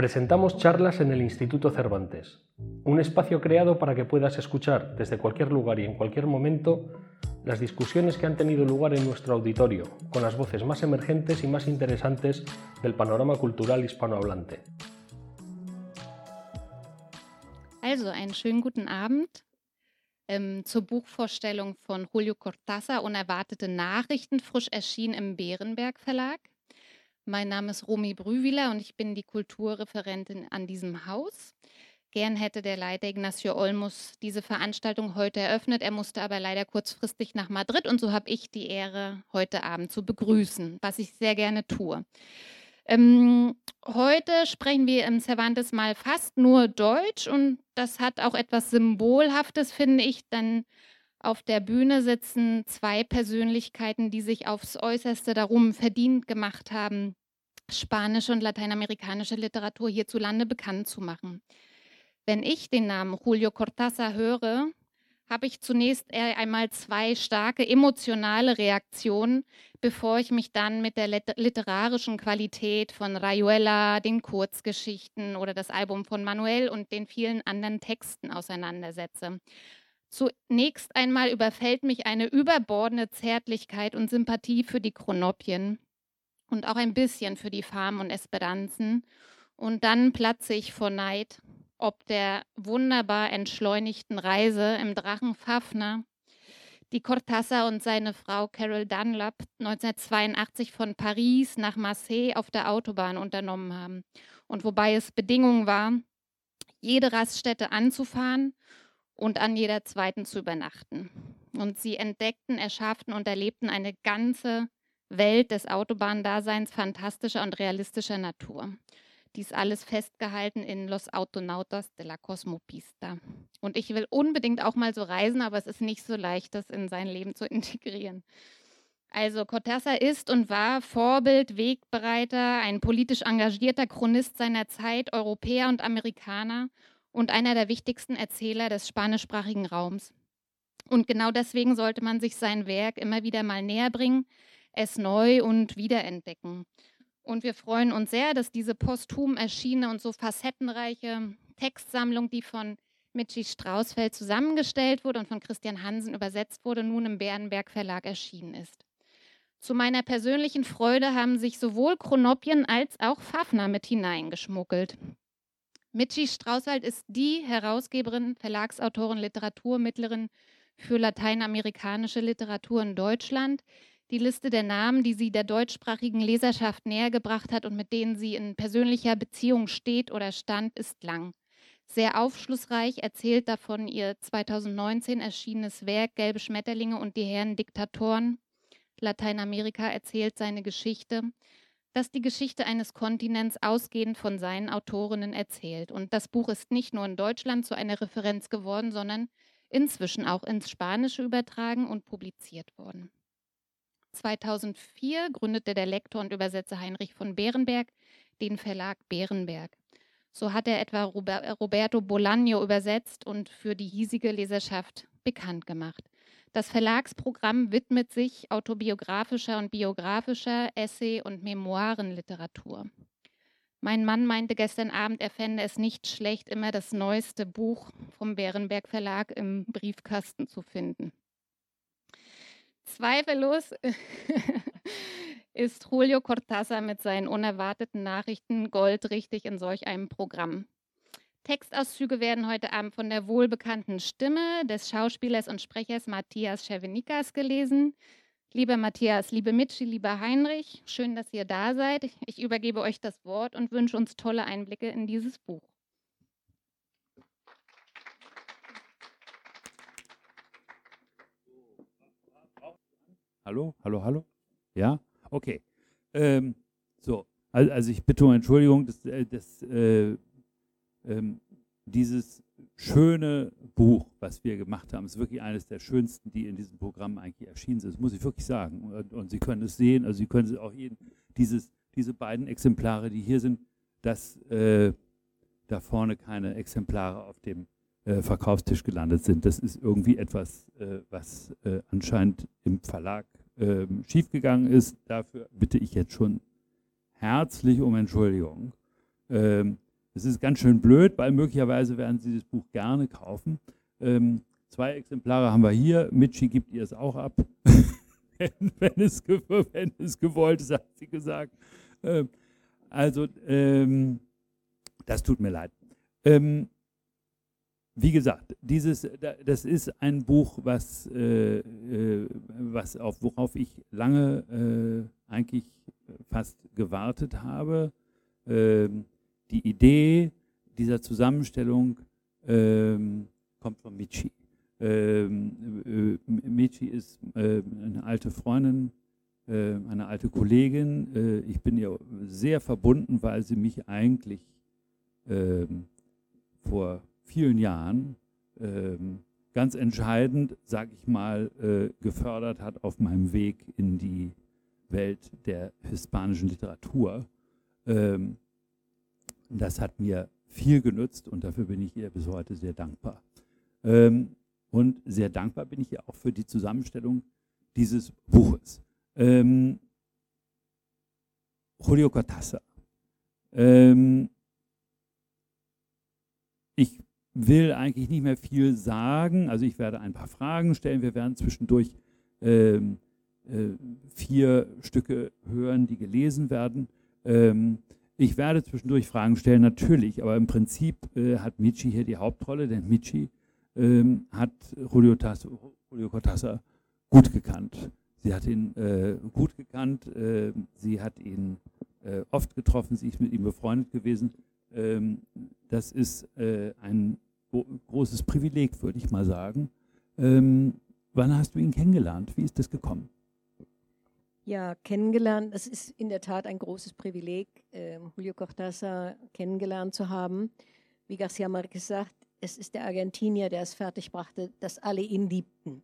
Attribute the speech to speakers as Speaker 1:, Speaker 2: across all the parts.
Speaker 1: Presentamos charlas en el Instituto Cervantes, un espacio creado para que puedas escuchar desde cualquier lugar y en cualquier momento las discusiones que han tenido lugar en nuestro auditorio, con las voces más emergentes y más interesantes del panorama cultural hispanohablante.
Speaker 2: Also, einen schönen guten Abend ähm, zur Buchvorstellung von Julio Cortázar, Unerwartete Nachrichten, frisch erschienen im Bärenberg Verlag. Mein Name ist Romy Brüwiler und ich bin die Kulturreferentin an diesem Haus. Gern hätte der Leiter Ignacio Olmus diese Veranstaltung heute eröffnet. Er musste aber leider kurzfristig nach Madrid und so habe ich die Ehre, heute Abend zu begrüßen, was ich sehr gerne tue. Ähm, heute sprechen wir im Cervantes mal fast nur Deutsch und das hat auch etwas Symbolhaftes, finde ich, denn auf der Bühne sitzen zwei Persönlichkeiten, die sich aufs äußerste darum verdient gemacht haben, spanische und lateinamerikanische Literatur hierzulande bekannt zu machen. Wenn ich den Namen Julio Cortázar höre, habe ich zunächst einmal zwei starke emotionale Reaktionen, bevor ich mich dann mit der literarischen Qualität von Rayuela, den Kurzgeschichten oder das Album von Manuel und den vielen anderen Texten auseinandersetze. Zunächst einmal überfällt mich eine überbordende Zärtlichkeit und Sympathie für die Chronopien und auch ein bisschen für die Farm und Esperanzen. Und dann platze ich vor Neid, ob der wunderbar entschleunigten Reise im Drachen Fafner, die Cortázar und seine Frau Carol Dunlap 1982 von Paris nach Marseille auf der Autobahn unternommen haben. Und wobei es Bedingung war, jede Raststätte anzufahren und an jeder zweiten zu übernachten. Und sie entdeckten, erschafften und erlebten eine ganze Welt des Autobahndaseins fantastischer und realistischer Natur. Dies alles festgehalten in Los Autonautas de la Cosmopista. Und ich will unbedingt auch mal so reisen, aber es ist nicht so leicht, das in sein Leben zu integrieren. Also Cortázar ist und war Vorbild, Wegbereiter, ein politisch engagierter Chronist seiner Zeit, Europäer und Amerikaner und einer der wichtigsten Erzähler des spanischsprachigen Raums. Und genau deswegen sollte man sich sein Werk immer wieder mal näher bringen, es neu und wiederentdecken. Und wir freuen uns sehr, dass diese posthum erschienene und so facettenreiche Textsammlung, die von Michi Strausfeld zusammengestellt wurde und von Christian Hansen übersetzt wurde, nun im Bärenberg Verlag erschienen ist. Zu meiner persönlichen Freude haben sich sowohl Chronopien als auch Fafner mit hineingeschmuggelt. Michi Strauswald ist die Herausgeberin, Verlagsautorin, Literaturmittlerin für lateinamerikanische Literatur in Deutschland. Die Liste der Namen, die sie der deutschsprachigen Leserschaft nähergebracht hat und mit denen sie in persönlicher Beziehung steht oder stand, ist lang. Sehr aufschlussreich erzählt davon ihr 2019 erschienenes Werk Gelbe Schmetterlinge und die Herren Diktatoren. Lateinamerika erzählt seine Geschichte das die Geschichte eines Kontinents ausgehend von seinen Autorinnen erzählt. Und das Buch ist nicht nur in Deutschland zu einer Referenz geworden, sondern inzwischen auch ins Spanische übertragen und publiziert worden. 2004 gründete der Lektor und Übersetzer Heinrich von Bärenberg den Verlag Bärenberg. So hat er etwa Roberto Bolaño übersetzt und für die hiesige Leserschaft bekannt gemacht. Das Verlagsprogramm widmet sich autobiografischer und biografischer Essay- und Memoirenliteratur. Mein Mann meinte gestern Abend, er fände es nicht schlecht, immer das neueste Buch vom Bärenberg Verlag im Briefkasten zu finden. Zweifellos ist Julio Cortázar mit seinen unerwarteten Nachrichten goldrichtig in solch einem Programm. Textauszüge werden heute Abend von der wohlbekannten Stimme des Schauspielers und Sprechers Matthias Cervenikas gelesen. Lieber Matthias, liebe Mitschi, lieber Heinrich, schön, dass ihr da seid. Ich übergebe euch das Wort und wünsche uns tolle Einblicke in dieses Buch.
Speaker 3: Hallo, hallo, hallo. Ja, okay. Ähm, so, also ich bitte um Entschuldigung, das, äh, das äh, ähm, dieses schöne Buch, was wir gemacht haben, ist wirklich eines der schönsten, die in diesem Programm eigentlich erschienen sind. Das muss ich wirklich sagen. Und, und Sie können es sehen, also Sie können es auch jeden, dieses, diese beiden Exemplare, die hier sind, dass äh, da vorne keine Exemplare auf dem äh, Verkaufstisch gelandet sind. Das ist irgendwie etwas, äh, was äh, anscheinend im Verlag ähm, schiefgegangen ist. Dafür bitte ich jetzt schon herzlich um Entschuldigung. Ähm, es ist ganz schön blöd, weil möglicherweise werden Sie das Buch gerne kaufen. Ähm, zwei Exemplare haben wir hier. Michi gibt ihr es auch ab, wenn, wenn, es, wenn, es, gewollt ist, hat sie gesagt. Ähm, also, ähm, das tut mir leid. Ähm, wie gesagt, dieses, das ist ein Buch, was, äh, äh, was auf, worauf ich lange äh, eigentlich fast gewartet habe. Ähm, die Idee dieser Zusammenstellung ähm, kommt von Michi. Ähm, äh, Michi ist äh, eine alte Freundin, äh, eine alte Kollegin. Äh, ich bin ihr sehr verbunden, weil sie mich eigentlich ähm, vor vielen Jahren ähm, ganz entscheidend, sage ich mal, äh, gefördert hat auf meinem Weg in die Welt der hispanischen Literatur. Ähm, das hat mir viel genützt und dafür bin ich ihr bis heute sehr dankbar. Ähm, und sehr dankbar bin ich ihr auch für die Zusammenstellung dieses Buches. Ähm, Julio Cortázar. Ähm, ich will eigentlich nicht mehr viel sagen. Also ich werde ein paar Fragen stellen. Wir werden zwischendurch ähm, äh, vier Stücke hören, die gelesen werden. Ähm, ich werde zwischendurch Fragen stellen, natürlich, aber im Prinzip äh, hat Michi hier die Hauptrolle, denn Michi ähm, hat Julio, Tas Julio Cortázar gut gekannt. Sie hat ihn äh, gut gekannt, äh, sie hat ihn äh, oft getroffen, sie ist mit ihm befreundet gewesen. Ähm, das ist äh, ein großes Privileg, würde ich mal sagen. Ähm, wann hast du ihn kennengelernt? Wie ist das gekommen?
Speaker 4: Ja, kennengelernt, das ist in der Tat ein großes Privileg, äh, Julio Cortázar kennengelernt zu haben. Wie Garcia Marquez sagt, es ist der Argentinier, der es fertigbrachte, dass alle ihn liebten.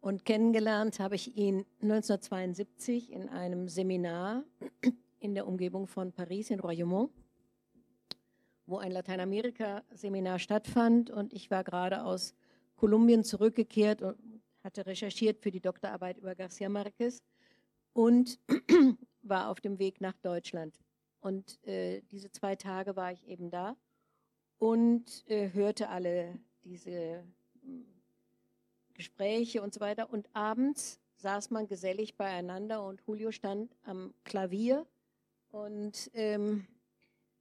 Speaker 4: Und kennengelernt habe ich ihn 1972 in einem Seminar in der Umgebung von Paris in Royaumont wo ein Lateinamerika-Seminar stattfand. Und ich war gerade aus Kolumbien zurückgekehrt und hatte recherchiert für die Doktorarbeit über Garcia Marquez und war auf dem Weg nach Deutschland. Und äh, diese zwei Tage war ich eben da und äh, hörte alle diese hm, Gespräche und so weiter. Und abends saß man gesellig beieinander und Julio stand am Klavier und ähm,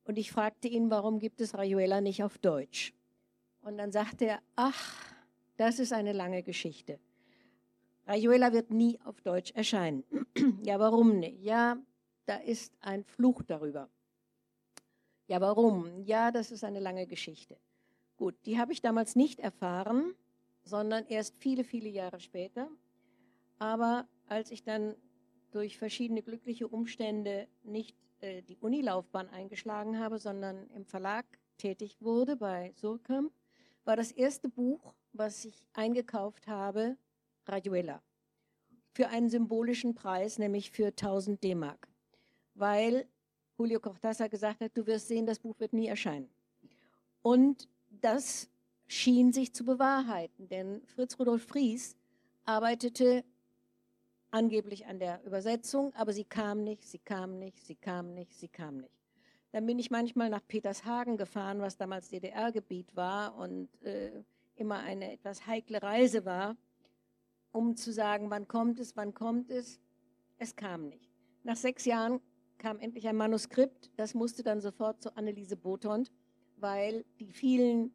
Speaker 4: und ich fragte ihn, warum gibt es Rayuela nicht auf Deutsch? Und dann sagte er, ach, das ist eine lange Geschichte. Rayuela wird nie auf Deutsch erscheinen. ja, warum nicht? Ja, da ist ein Fluch darüber. Ja, warum? Ja, das ist eine lange Geschichte. Gut, die habe ich damals nicht erfahren, sondern erst viele, viele Jahre später. Aber als ich dann durch verschiedene glückliche Umstände nicht äh, die Unilaufbahn eingeschlagen habe, sondern im Verlag tätig wurde bei Surkamp, war das erste Buch, was ich eingekauft habe, Rayuela. Für einen symbolischen Preis, nämlich für 1000 D-Mark. Weil Julio Cortázar gesagt hat, du wirst sehen, das Buch wird nie erscheinen. Und das schien sich zu bewahrheiten, denn Fritz Rudolf Fries arbeitete angeblich an der Übersetzung, aber sie kam nicht, sie kam nicht, sie kam nicht, sie kam nicht. Dann bin ich manchmal nach Petershagen gefahren, was damals DDR-Gebiet war und äh, immer eine etwas heikle Reise war, um zu sagen, wann kommt es, wann kommt es. Es kam nicht. Nach sechs Jahren kam endlich ein Manuskript, das musste dann sofort zu Anneliese Botond, weil die vielen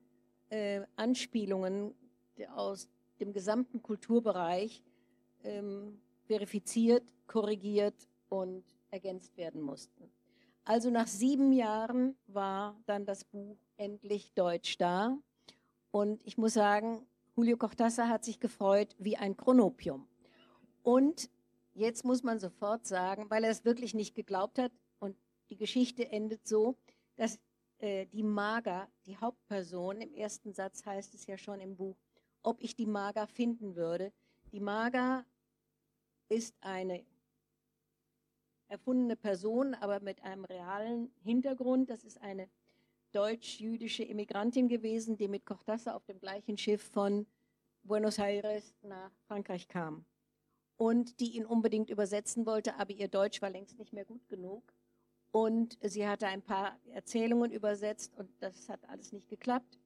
Speaker 4: äh, Anspielungen aus dem gesamten Kulturbereich ähm, verifiziert, korrigiert und ergänzt werden mussten. Also nach sieben Jahren war dann das Buch endlich deutsch da. Und ich muss sagen, Julio Cortázar hat sich gefreut wie ein Chronopium. Und jetzt muss man sofort sagen, weil er es wirklich nicht geglaubt hat, und die Geschichte endet so, dass äh, die Mager, die Hauptperson, im ersten Satz heißt es ja schon im Buch, ob ich die Mager finden würde. Die Mager ist eine erfundene Person, aber mit einem realen Hintergrund. Das ist eine deutsch-jüdische Immigrantin gewesen, die mit Cortázar auf dem gleichen Schiff von Buenos Aires nach Frankreich kam und die ihn unbedingt übersetzen wollte, aber ihr Deutsch war längst nicht mehr gut genug. Und sie hatte ein paar Erzählungen übersetzt und das hat alles nicht geklappt.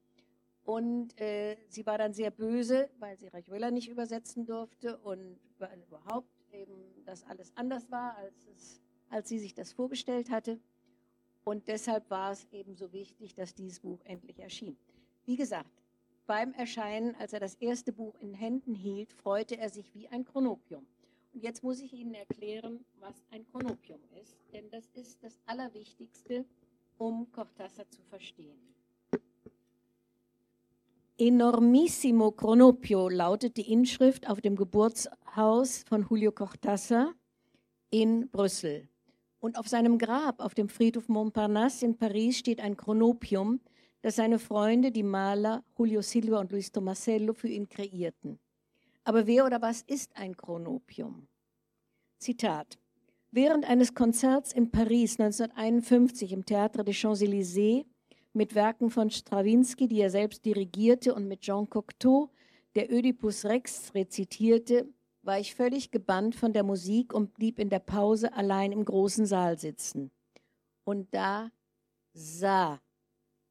Speaker 4: Und äh, sie war dann sehr böse, weil sie Rayuela nicht übersetzen durfte und überhaupt eben das alles anders war, als, es, als sie sich das vorgestellt hatte. Und deshalb war es eben so wichtig, dass dieses Buch endlich erschien. Wie gesagt, beim Erscheinen, als er das erste Buch in Händen hielt, freute er sich wie ein Chronopium. Und jetzt muss ich Ihnen erklären, was ein Chronopium ist, denn das ist das Allerwichtigste, um Cortázar zu verstehen. Enormissimo Chronopio lautet die Inschrift auf dem Geburtshaus von Julio Cortázar in Brüssel. Und auf seinem Grab auf dem Friedhof Montparnasse in Paris steht ein Chronopium, das seine Freunde, die Maler Julio Silva und Luis Tomasello, für ihn kreierten. Aber wer oder was ist ein Chronopium? Zitat. Während eines Konzerts in Paris 1951 im Théâtre des Champs-Élysées mit Werken von Strawinsky, die er selbst dirigierte, und mit Jean Cocteau, der Oedipus Rex rezitierte, war ich völlig gebannt von der Musik und blieb in der Pause allein im großen Saal sitzen. Und da sah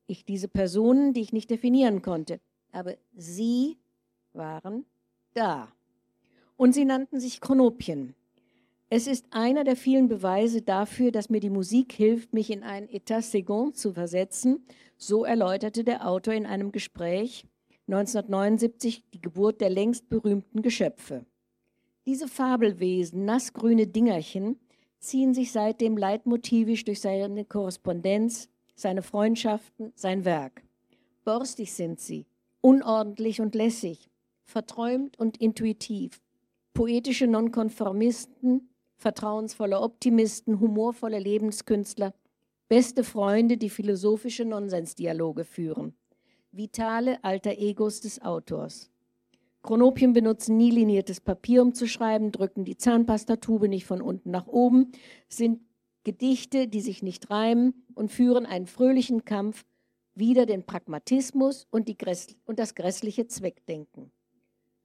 Speaker 4: ich diese Personen, die ich nicht definieren konnte, aber sie waren da. Und sie nannten sich Chronopien. Es ist einer der vielen Beweise dafür, dass mir die Musik hilft, mich in ein État second zu versetzen. So erläuterte der Autor in einem Gespräch 1979 die Geburt der längst berühmten Geschöpfe. Diese Fabelwesen, nassgrüne Dingerchen, ziehen sich seitdem leitmotivisch durch seine Korrespondenz, seine Freundschaften, sein Werk. Borstig sind sie, unordentlich und lässig, verträumt und intuitiv. Poetische Nonkonformisten, vertrauensvolle Optimisten, humorvolle Lebenskünstler, beste Freunde, die philosophische Nonsensdialoge führen. Vitale alter Egos des Autors. Chronopien benutzen nie liniertes Papier, um zu schreiben, drücken die Zahnpastatube nicht von unten nach oben, sind Gedichte, die sich nicht reimen und führen einen fröhlichen Kampf wider den Pragmatismus und, und das grässliche Zweckdenken.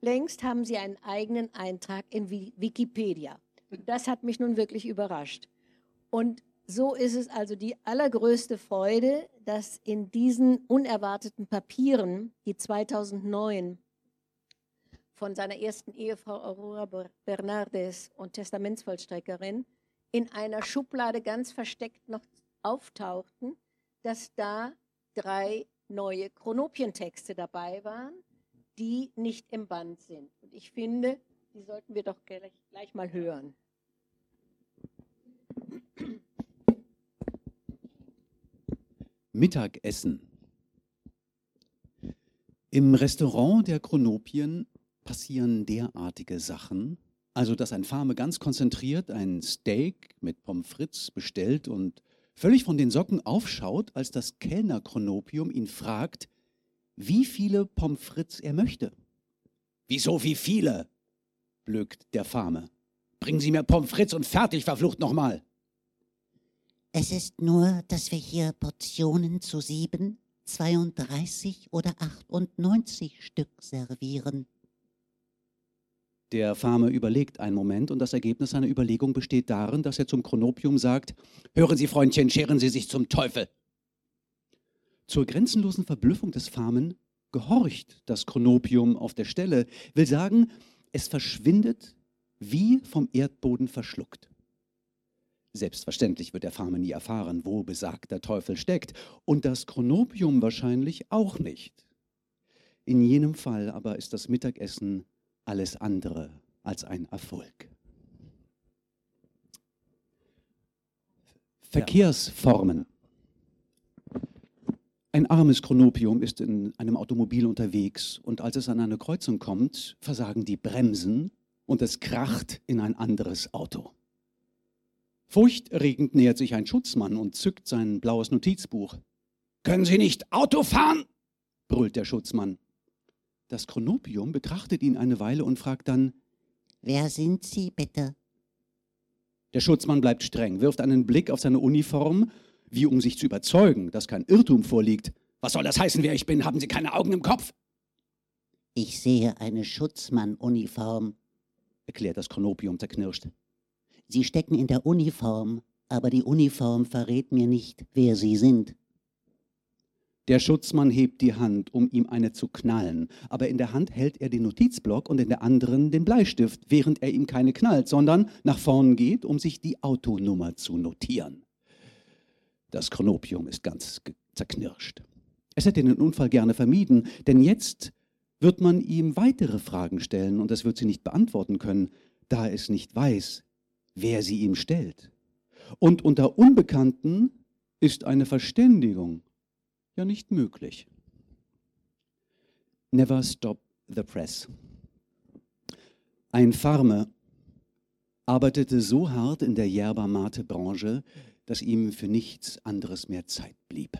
Speaker 4: Längst haben sie einen eigenen Eintrag in Wikipedia. Das hat mich nun wirklich überrascht. Und so ist es also die allergrößte Freude, dass in diesen unerwarteten Papieren, die 2009 von seiner ersten Ehefrau Aurora Bernardes und Testamentsvollstreckerin in einer Schublade ganz versteckt noch auftauchten, dass da drei neue Chronopientexte dabei waren, die nicht im Band sind. Und ich finde, die sollten wir doch gleich, gleich mal hören.
Speaker 5: Mittagessen. Im Restaurant der Chronopien passieren derartige Sachen, also dass ein Fame ganz konzentriert ein Steak mit Pommes frites bestellt und völlig von den Socken aufschaut, als das Kellner-Chronopium ihn fragt, wie viele Pommes frites er möchte. Wieso wie viele? Blökt der Fame. Bringen Sie mir Pommes frites und fertig, verflucht nochmal.
Speaker 6: Es ist nur, dass wir hier Portionen zu sieben, 32 oder 98 Stück servieren.
Speaker 5: Der Fame überlegt einen Moment und das Ergebnis seiner Überlegung besteht darin, dass er zum Chronopium sagt: Hören Sie, Freundchen, scheren Sie sich zum Teufel. Zur grenzenlosen Verblüffung des Famen gehorcht das Chronopium auf der Stelle, will sagen, es verschwindet wie vom Erdboden verschluckt. Selbstverständlich wird der Fame nie erfahren, wo besagter Teufel steckt und das Chronopium wahrscheinlich auch nicht. In jenem Fall aber ist das Mittagessen alles andere als ein Erfolg. Verkehrsformen. Ein armes Chronopium ist in einem Automobil unterwegs und als es an eine Kreuzung kommt, versagen die Bremsen und es kracht in ein anderes Auto. Furchterregend nähert sich ein Schutzmann und zückt sein blaues Notizbuch. Können Sie nicht Auto fahren? brüllt der Schutzmann. Das Chronopium betrachtet ihn eine Weile und fragt dann,
Speaker 6: Wer sind Sie bitte?
Speaker 5: Der Schutzmann bleibt streng, wirft einen Blick auf seine Uniform wie um sich zu überzeugen, dass kein Irrtum vorliegt. Was soll das heißen, wer ich bin? Haben Sie keine Augen im Kopf?
Speaker 6: Ich sehe eine Schutzmann-Uniform,
Speaker 5: erklärt das Chronopium zerknirscht.
Speaker 6: Sie stecken in der Uniform aber die Uniform verrät mir nicht, wer Sie sind.
Speaker 5: Der Schutzmann hebt die Hand, um ihm eine zu knallen, aber in der Hand hält er den Notizblock und in der anderen den Bleistift, während er ihm keine knallt, sondern nach vorn geht, um sich die Autonummer zu notieren. Das Chronopium ist ganz zerknirscht. Es hätte den Unfall gerne vermieden, denn jetzt wird man ihm weitere Fragen stellen und es wird sie nicht beantworten können, da es nicht weiß, wer sie ihm stellt. Und unter Unbekannten ist eine Verständigung ja nicht möglich. Never stop the press. Ein Farmer arbeitete so hart in der Yerba-Mate-Branche, dass ihm für nichts anderes mehr Zeit blieb.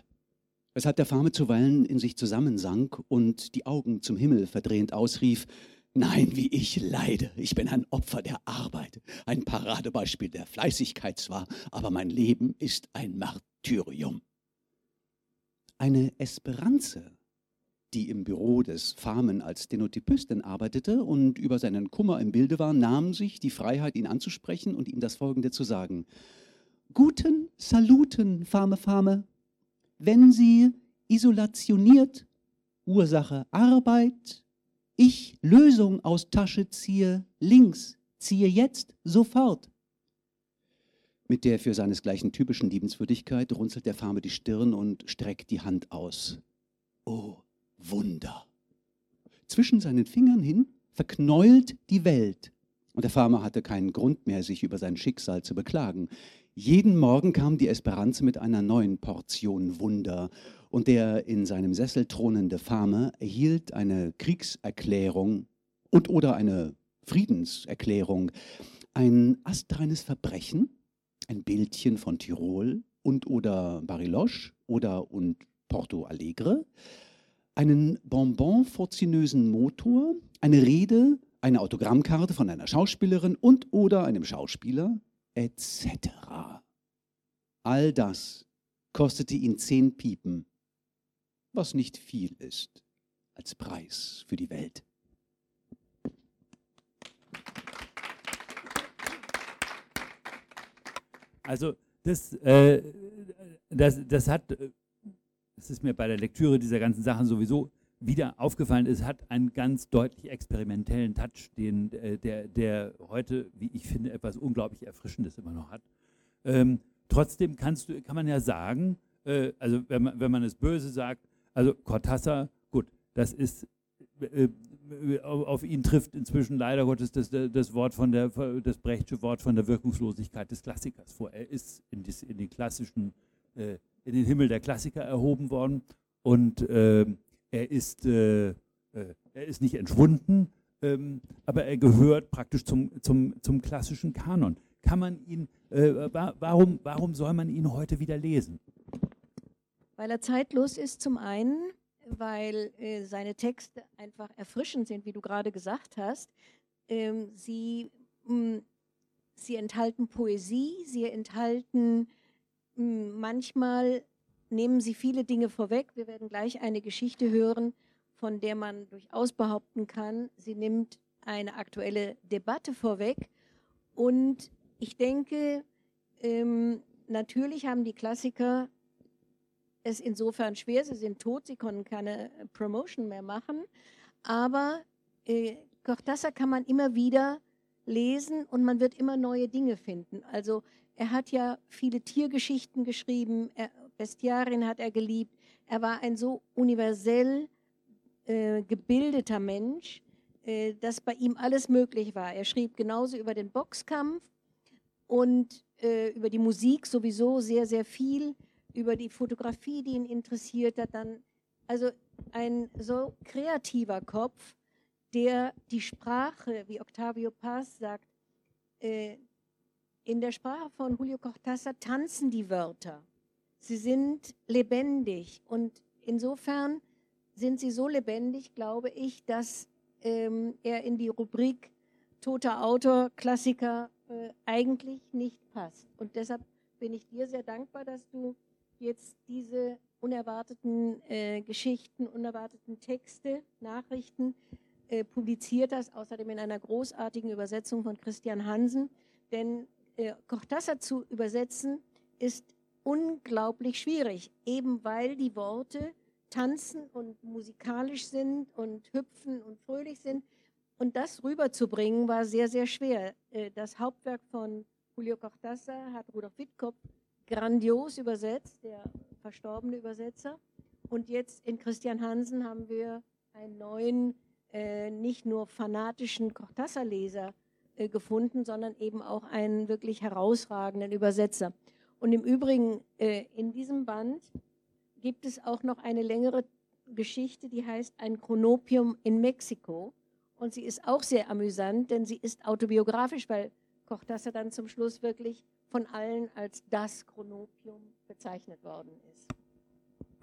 Speaker 5: Weshalb der Farmer zuweilen in sich zusammensank und die Augen zum Himmel verdrehend ausrief, Nein, wie ich leide. Ich bin ein Opfer der Arbeit, ein Paradebeispiel der Fleißigkeit zwar, aber mein Leben ist ein Martyrium. Eine Esperanze, die im Büro des Farmen als Stenotypistin arbeitete und über seinen Kummer im Bilde war, nahm sich die Freiheit, ihn anzusprechen und ihm das Folgende zu sagen. Guten Saluten, Farme, Farme. Wenn Sie isolationiert, Ursache Arbeit, ich Lösung aus Tasche ziehe, links, ziehe jetzt, sofort. Mit der für seinesgleichen typischen Liebenswürdigkeit runzelt der Farmer die Stirn und streckt die Hand aus. Oh, Wunder! Zwischen seinen Fingern hin verknäult die Welt. Und der Farmer hatte keinen Grund mehr, sich über sein Schicksal zu beklagen. Jeden Morgen kam die Esperanze mit einer neuen Portion Wunder. Und der in seinem Sessel thronende Farmer erhielt eine Kriegserklärung und oder eine Friedenserklärung. Ein astreines Verbrechen, ein Bildchen von Tirol und oder Bariloche oder und Porto Alegre, einen bonbon-forzinösen Motor, eine Rede, eine Autogrammkarte von einer Schauspielerin und oder einem Schauspieler, etc. All das kostete ihn zehn Piepen, was nicht viel ist als Preis für die Welt.
Speaker 3: Also das, äh, das, das hat, das ist mir bei der Lektüre dieser ganzen Sachen sowieso wieder aufgefallen, es hat einen ganz deutlich experimentellen Touch, den, äh, der, der heute, wie ich finde, etwas unglaublich Erfrischendes immer noch hat. Ähm, trotzdem kannst du, kann man ja sagen, äh, also wenn man, wenn man es böse sagt, also Cortázar, gut, das ist äh, auf ihn trifft inzwischen leider Gottes das, das Wort von der, das Brechtsche Wort von der Wirkungslosigkeit des Klassikers vor. Er ist in, dies, in den klassischen, äh, in den Himmel der Klassiker erhoben worden und äh, er ist, äh, äh, er ist nicht entschwunden, ähm, aber er gehört praktisch zum, zum, zum klassischen Kanon. Kann man ihn, äh, warum, warum soll man ihn heute wieder lesen?
Speaker 4: Weil er zeitlos ist zum einen weil äh, seine Texte einfach erfrischend sind, wie du gerade gesagt hast. Ähm, sie, mh, hm, sie enthalten Poesie, sie enthalten mh, hm, manchmal nehmen sie viele Dinge vorweg. Wir werden gleich eine Geschichte hören, von der man durchaus behaupten kann, sie nimmt eine aktuelle Debatte vorweg. Und ich denke, ähm, natürlich haben die Klassiker es insofern schwer. Sie sind tot, sie können keine äh, Promotion mehr machen. Aber äh, Cortázar kann man immer wieder lesen und man wird immer neue Dinge finden. Also er hat ja viele Tiergeschichten geschrieben, er, Bestiarien hat er geliebt. Er war ein so universell äh, gebildeter Mensch, äh, dass bei ihm alles möglich war. Er schrieb genauso über den Boxkampf und äh, über die Musik sowieso sehr, sehr viel über die Fotografie, die ihn interessiert hat, dann also ein so kreativer Kopf, der die Sprache, wie Octavio Paz sagt, äh, in der Sprache von Julio Cortázar tanzen die Wörter. Sie sind lebendig und insofern sind sie so lebendig, glaube ich, dass ähm, er in die Rubrik toter Autor, Klassiker äh, eigentlich nicht passt. Und deshalb bin ich dir sehr dankbar, dass du jetzt diese unerwarteten äh, Geschichten, unerwarteten Texte, Nachrichten äh, publiziert hast, außerdem in einer großartigen Übersetzung von Christian Hansen. Denn äh, Cortázar zu übersetzen ist unglaublich schwierig, eben weil die Worte tanzen und musikalisch sind und hüpfen und fröhlich sind. Und das rüberzubringen war sehr, sehr schwer. Äh, das Hauptwerk von Julio Cortázar hat Rudolf Wittkopf grandios übersetzt, der verstorbene Übersetzer. Und jetzt in Christian Hansen haben wir einen neuen, äh, nicht nur fanatischen Cortázar-Leser äh, gefunden, sondern eben auch einen wirklich herausragenden Übersetzer. Und im Übrigen, äh, in diesem Band gibt es auch noch eine längere Geschichte, die heißt Ein Chronopium in Mexiko. Und sie ist auch sehr amüsant, denn sie ist autobiografisch, weil Cortázar dann zum Schluss wirklich von allen als das Chronopium bezeichnet worden ist.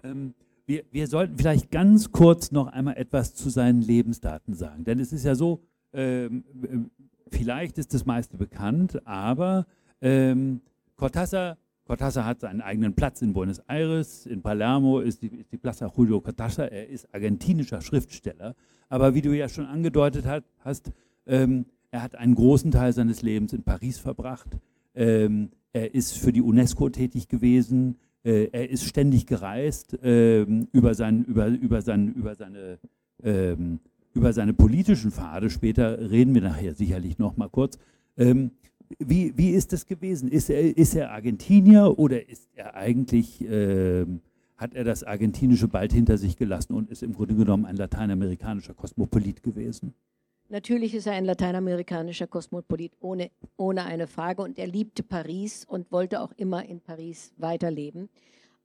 Speaker 3: Ähm, wir, wir, sollten vielleicht ganz kurz noch einmal etwas zu seinen Lebensdaten sagen. Denn es ist ja so, ähm, vielleicht ist das meiste bekannt, aber ähm, Cortázar Cortázar hat seinen eigenen Platz in Buenos Aires, in Palermo ist die, ist die Plaza Julio Cortázar, er ist argentinischer Schriftsteller, aber wie du ja schon angedeutet hat, hast, ähm, er hat einen großen Teil seines Lebens in Paris verbracht, ähm, er ist für die UNESCO tätig gewesen, äh, er ist ständig gereist ähm, über, sein, über, über, sein, über, seine, ähm, über seine politischen Pfade, später reden wir nachher sicherlich noch mal kurz, ähm, wie, wie ist das gewesen? Ist er, ist er Argentinier oder ist er eigentlich, äh, hat er das Argentinische bald hinter sich gelassen und ist im Grunde genommen ein lateinamerikanischer Kosmopolit gewesen?
Speaker 4: Natürlich ist er ein lateinamerikanischer Kosmopolit, ohne, ohne eine Frage. Und er liebte Paris und wollte auch immer in Paris weiterleben.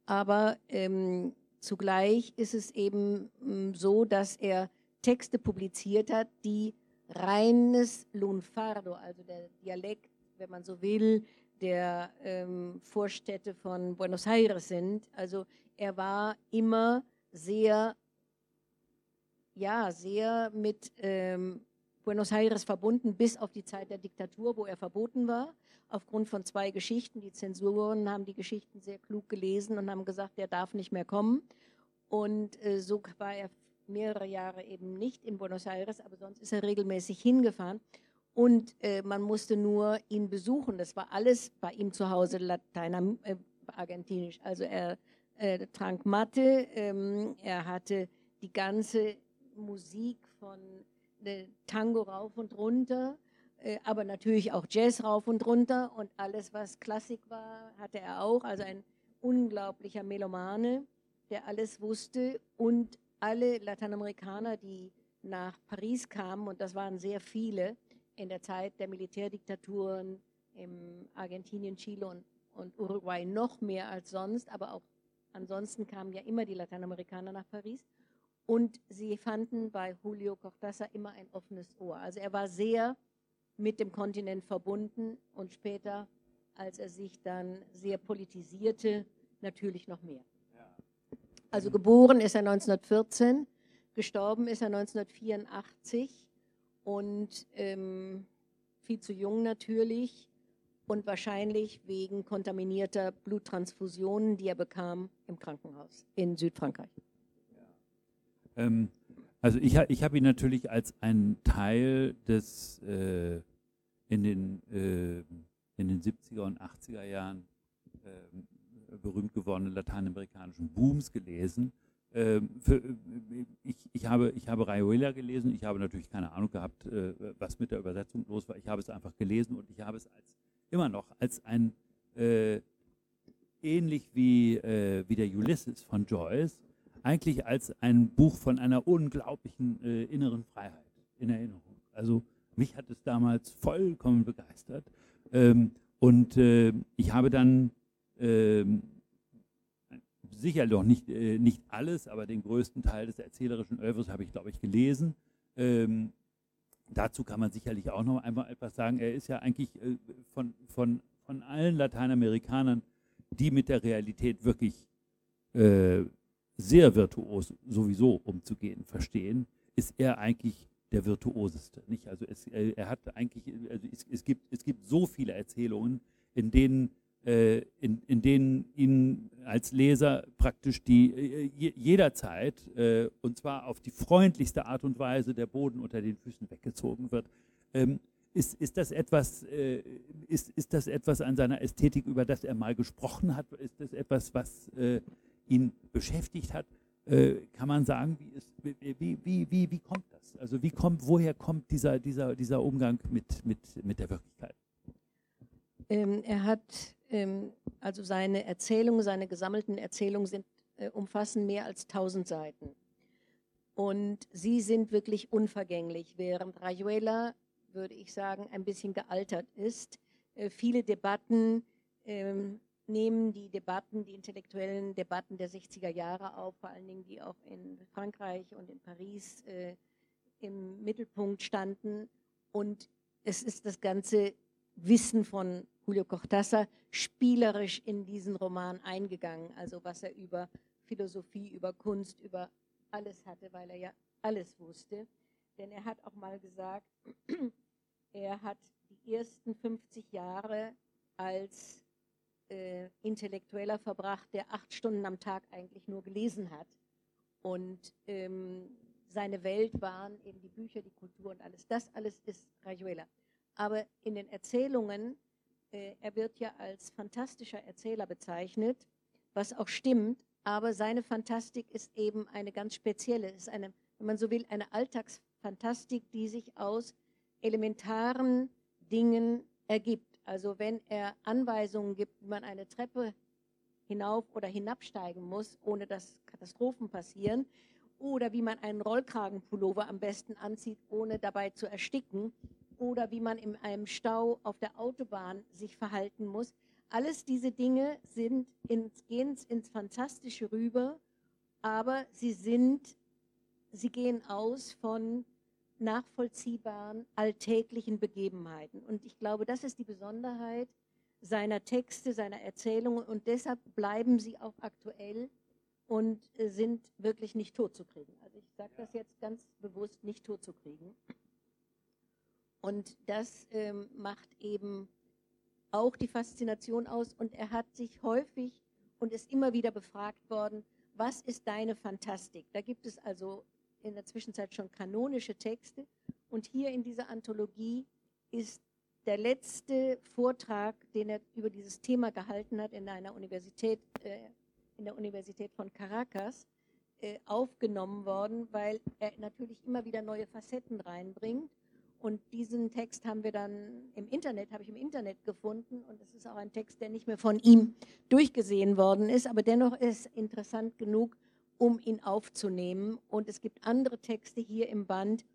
Speaker 4: Aber ähm, zugleich ist es eben ähm, so, dass er Texte publiziert hat, die reines Lunfardo, also der Dialekt wenn man so will, der ähm, Vorstädte von Buenos Aires sind. Also er war immer sehr, ja, sehr mit ähm, Buenos Aires verbunden, bis auf die Zeit der Diktatur, wo er verboten war, aufgrund von zwei Geschichten. Die Zensuren haben die Geschichten sehr klug gelesen und haben gesagt, er darf nicht mehr kommen. Und äh, so war er mehrere Jahre eben nicht in Buenos Aires, aber sonst ist er regelmäßig hingefahren und äh, man musste nur ihn besuchen. Das war alles bei ihm zu Hause Latein, äh. Also er äh, trank Mathe, ähm, er hatte die ganze Musik von äh, Tango rauf und runter, äh, aber natürlich auch Jazz rauf und runter und alles, was Klassik war, hatte er auch. Also ein unglaublicher Melomane, der alles wusste und alle Lateinamerikaner, die nach Paris kamen, und das waren sehr viele, in der Zeit der Militärdiktaturen in Argentinien, Chile und, und Uruguay noch mehr als sonst, aber auch ansonsten kamen ja immer die Lateinamerikaner nach Paris. Und sie fanden bei Julio Cortázar immer ein offenes Ohr. Also er war sehr mit dem Kontinent verbunden und später, als er sich dann sehr politisierte, natürlich noch mehr. Also geboren ist er 1914, gestorben ist er 1984 und ähm, viel zu jung natürlich und wahrscheinlich wegen kontaminierter Bluttransfusionen, die er bekam im Krankenhaus in Südfrankreich.
Speaker 3: Ja. Ähm, also ich, ich habe ihn natürlich als einen Teil des äh, in, den, äh, in den 70er und 80er Jahren äh, berühmt gewordenen lateinamerikanischen Booms gelesen für, äh, ich, ich, habe, ich habe Rayuela gelesen, ich habe natürlich keine Ahnung gehabt, äh, was mit der Übersetzung los war. Ich habe es einfach gelesen und ich habe es als, immer noch als ein, äh, ähnlich wie, äh, wie der Ulysses von Joyce, eigentlich als ein Buch von einer unglaublichen äh, inneren Freiheit in Erinnerung. Also mich hat es damals vollkommen begeistert. Ähm, und äh, ich habe dann ähm, sicher noch nicht, äh, nicht alles, aber den größten Teil des erzählerischen Övres habe ich, glaube ich, gelesen. Ähm, dazu kann man sicherlich auch noch einmal etwas sagen. Er ist ja eigentlich äh, von, von, von allen Lateinamerikanern, die mit der Realität wirklich äh, sehr virtuos sowieso umzugehen verstehen, ist er eigentlich der virtuoseste. Nicht? Also es, er hat eigentlich, also es, es, gibt, es gibt so viele Erzählungen, in denen äh, in, in denen Ihnen als Leser praktisch die äh, jederzeit äh, und zwar auf die freundlichste Art und Weise der Boden unter den Füßen weggezogen wird. Ähm, ist, ist, das etwas, äh, ist, ist das etwas an seiner Ästhetik, über das er mal gesprochen hat? Ist das etwas, was äh, ihn beschäftigt hat? Äh, kann man sagen, wie, ist, wie, wie, wie, wie kommt das? Also wie kommt, woher kommt dieser, dieser, dieser Umgang mit, mit, mit der Wirklichkeit?
Speaker 4: Ähm, er hat, also seine Erzählungen, seine gesammelten Erzählungen sind, äh, umfassen mehr als 1000 Seiten. Und sie sind wirklich unvergänglich, während Rayuela, würde ich sagen, ein bisschen gealtert ist. Äh, viele Debatten ähm, nehmen die Debatten, die intellektuellen Debatten der 60er Jahre auf, vor allen Dingen die auch in Frankreich und in Paris äh, im Mittelpunkt standen. Und es ist das ganze Wissen von Julio Cortázar spielerisch in diesen Roman eingegangen, also was er über Philosophie, über Kunst, über alles hatte, weil er ja alles wusste. Denn er hat auch mal gesagt, er hat die ersten 50 Jahre als äh, Intellektueller verbracht, der acht Stunden am Tag eigentlich nur gelesen hat. Und ähm, seine Welt waren eben die Bücher, die Kultur und alles. Das alles ist Rayuela. Aber in den Erzählungen, äh, er wird ja als fantastischer Erzähler bezeichnet, was auch stimmt, aber seine Fantastik ist eben eine ganz spezielle, ist eine, wenn man so will, eine Alltagsfantastik, die sich aus elementaren Dingen ergibt. Also wenn er Anweisungen gibt, wie man eine Treppe hinauf oder hinabsteigen muss, ohne dass Katastrophen passieren, oder wie man einen Rollkragenpullover am besten anzieht, ohne dabei zu ersticken, oder wie man in einem Stau auf der Autobahn sich verhalten muss, alles diese Dinge sind ins, gehen ins Fantastische rüber, aber sie sind, sie gehen aus von nachvollziehbaren alltäglichen Begebenheiten. Und ich glaube, das ist die Besonderheit seiner Texte, seiner Erzählungen und deshalb bleiben sie auch aktuell und äh, sind wirklich nicht totzukriegen. Also ich sage das jetzt ganz bewusst, nicht totzukriegen. Und das ähm, macht eben auch die Faszination aus. Und er hat sich häufig und ist immer wieder befragt worden, was ist deine Fantastik? Da gibt es also in der Zwischenzeit schon kanonische Texte. Und hier in dieser Anthologie ist der letzte Vortrag, den er über dieses Thema gehalten hat in einer Universität, äh, in der Universität von Caracas, äh, aufgenommen worden, weil er natürlich immer wieder neue Facetten reinbringt und diesen Text haben wir dann im Internet, habe ich im Internet gefunden. Und es ist auch ein Text, der nicht mehr von ihm durchgesehen worden ist, aber dennoch ist interessant genug, um ihn aufzunehmen. Und es gibt andere Texte hier im Band,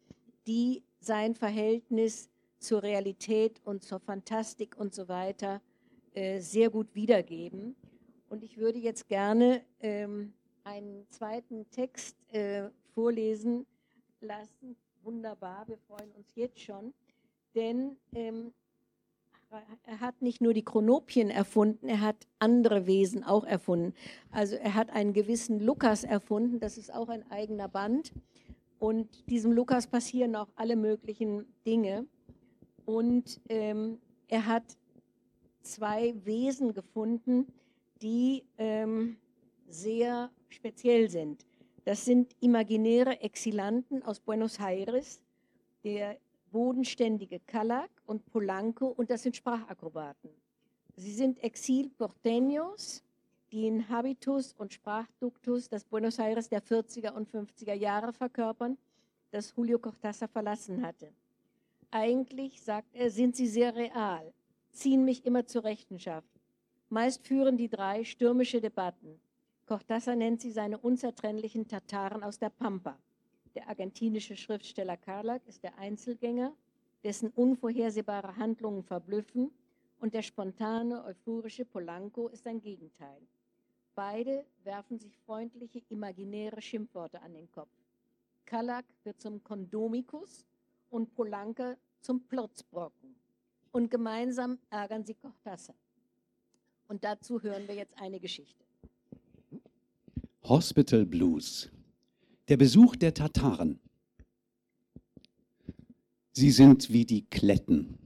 Speaker 4: die sein Verhältnis zur Realität und zur Fantastik und so weiter äh, sehr gut wiedergeben. Und ich würde jetzt gerne ähm, einen zweiten Text äh, vorlesen lassen wunderbar, wir freuen uns jetzt schon, denn ähm, er hat nicht nur die Chronopien erfunden, er hat andere Wesen auch erfunden. Also er hat einen gewissen Lukas erfunden, das ist auch ein eigener Band. Und diesem Lukas passieren auch alle möglichen Dinge. Und ähm, er hat zwei Wesen gefunden, die ähm, sehr speziell sind. Das sind imaginäre Exilanten aus Buenos Aires, der bodenständige Calac und Polanco und das sind Sprachakrobaten. Sie sind Exil-Porteños, die in Habitus und Sprachduktus das Buenos Aires der 40er und 50er Jahre verkörpern, das Julio Cortázar verlassen hatte. Eigentlich, sagt er, sind sie sehr real, ziehen mich immer zur Rechenschaft. Meist führen die drei stürmische Debatten. Cortázar nennt sie seine unzertrennlichen Tataren aus der Pampa. Der argentinische Schriftsteller Carlac ist der Einzelgänger, dessen unvorhersehbare Handlungen verblüffen, und der spontane, euphorische Polanco ist sein Gegenteil. Beide werfen sich freundliche, imaginäre Schimpfworte an den Kopf. Carlac wird zum Kondomikus und Polanca zum Plotzbrocken. Und gemeinsam ärgern sie Cortázar. Und dazu hören wir jetzt eine Geschichte.
Speaker 5: Hospital Blues. Der Besuch der Tataren. Sie sind wie die Kletten.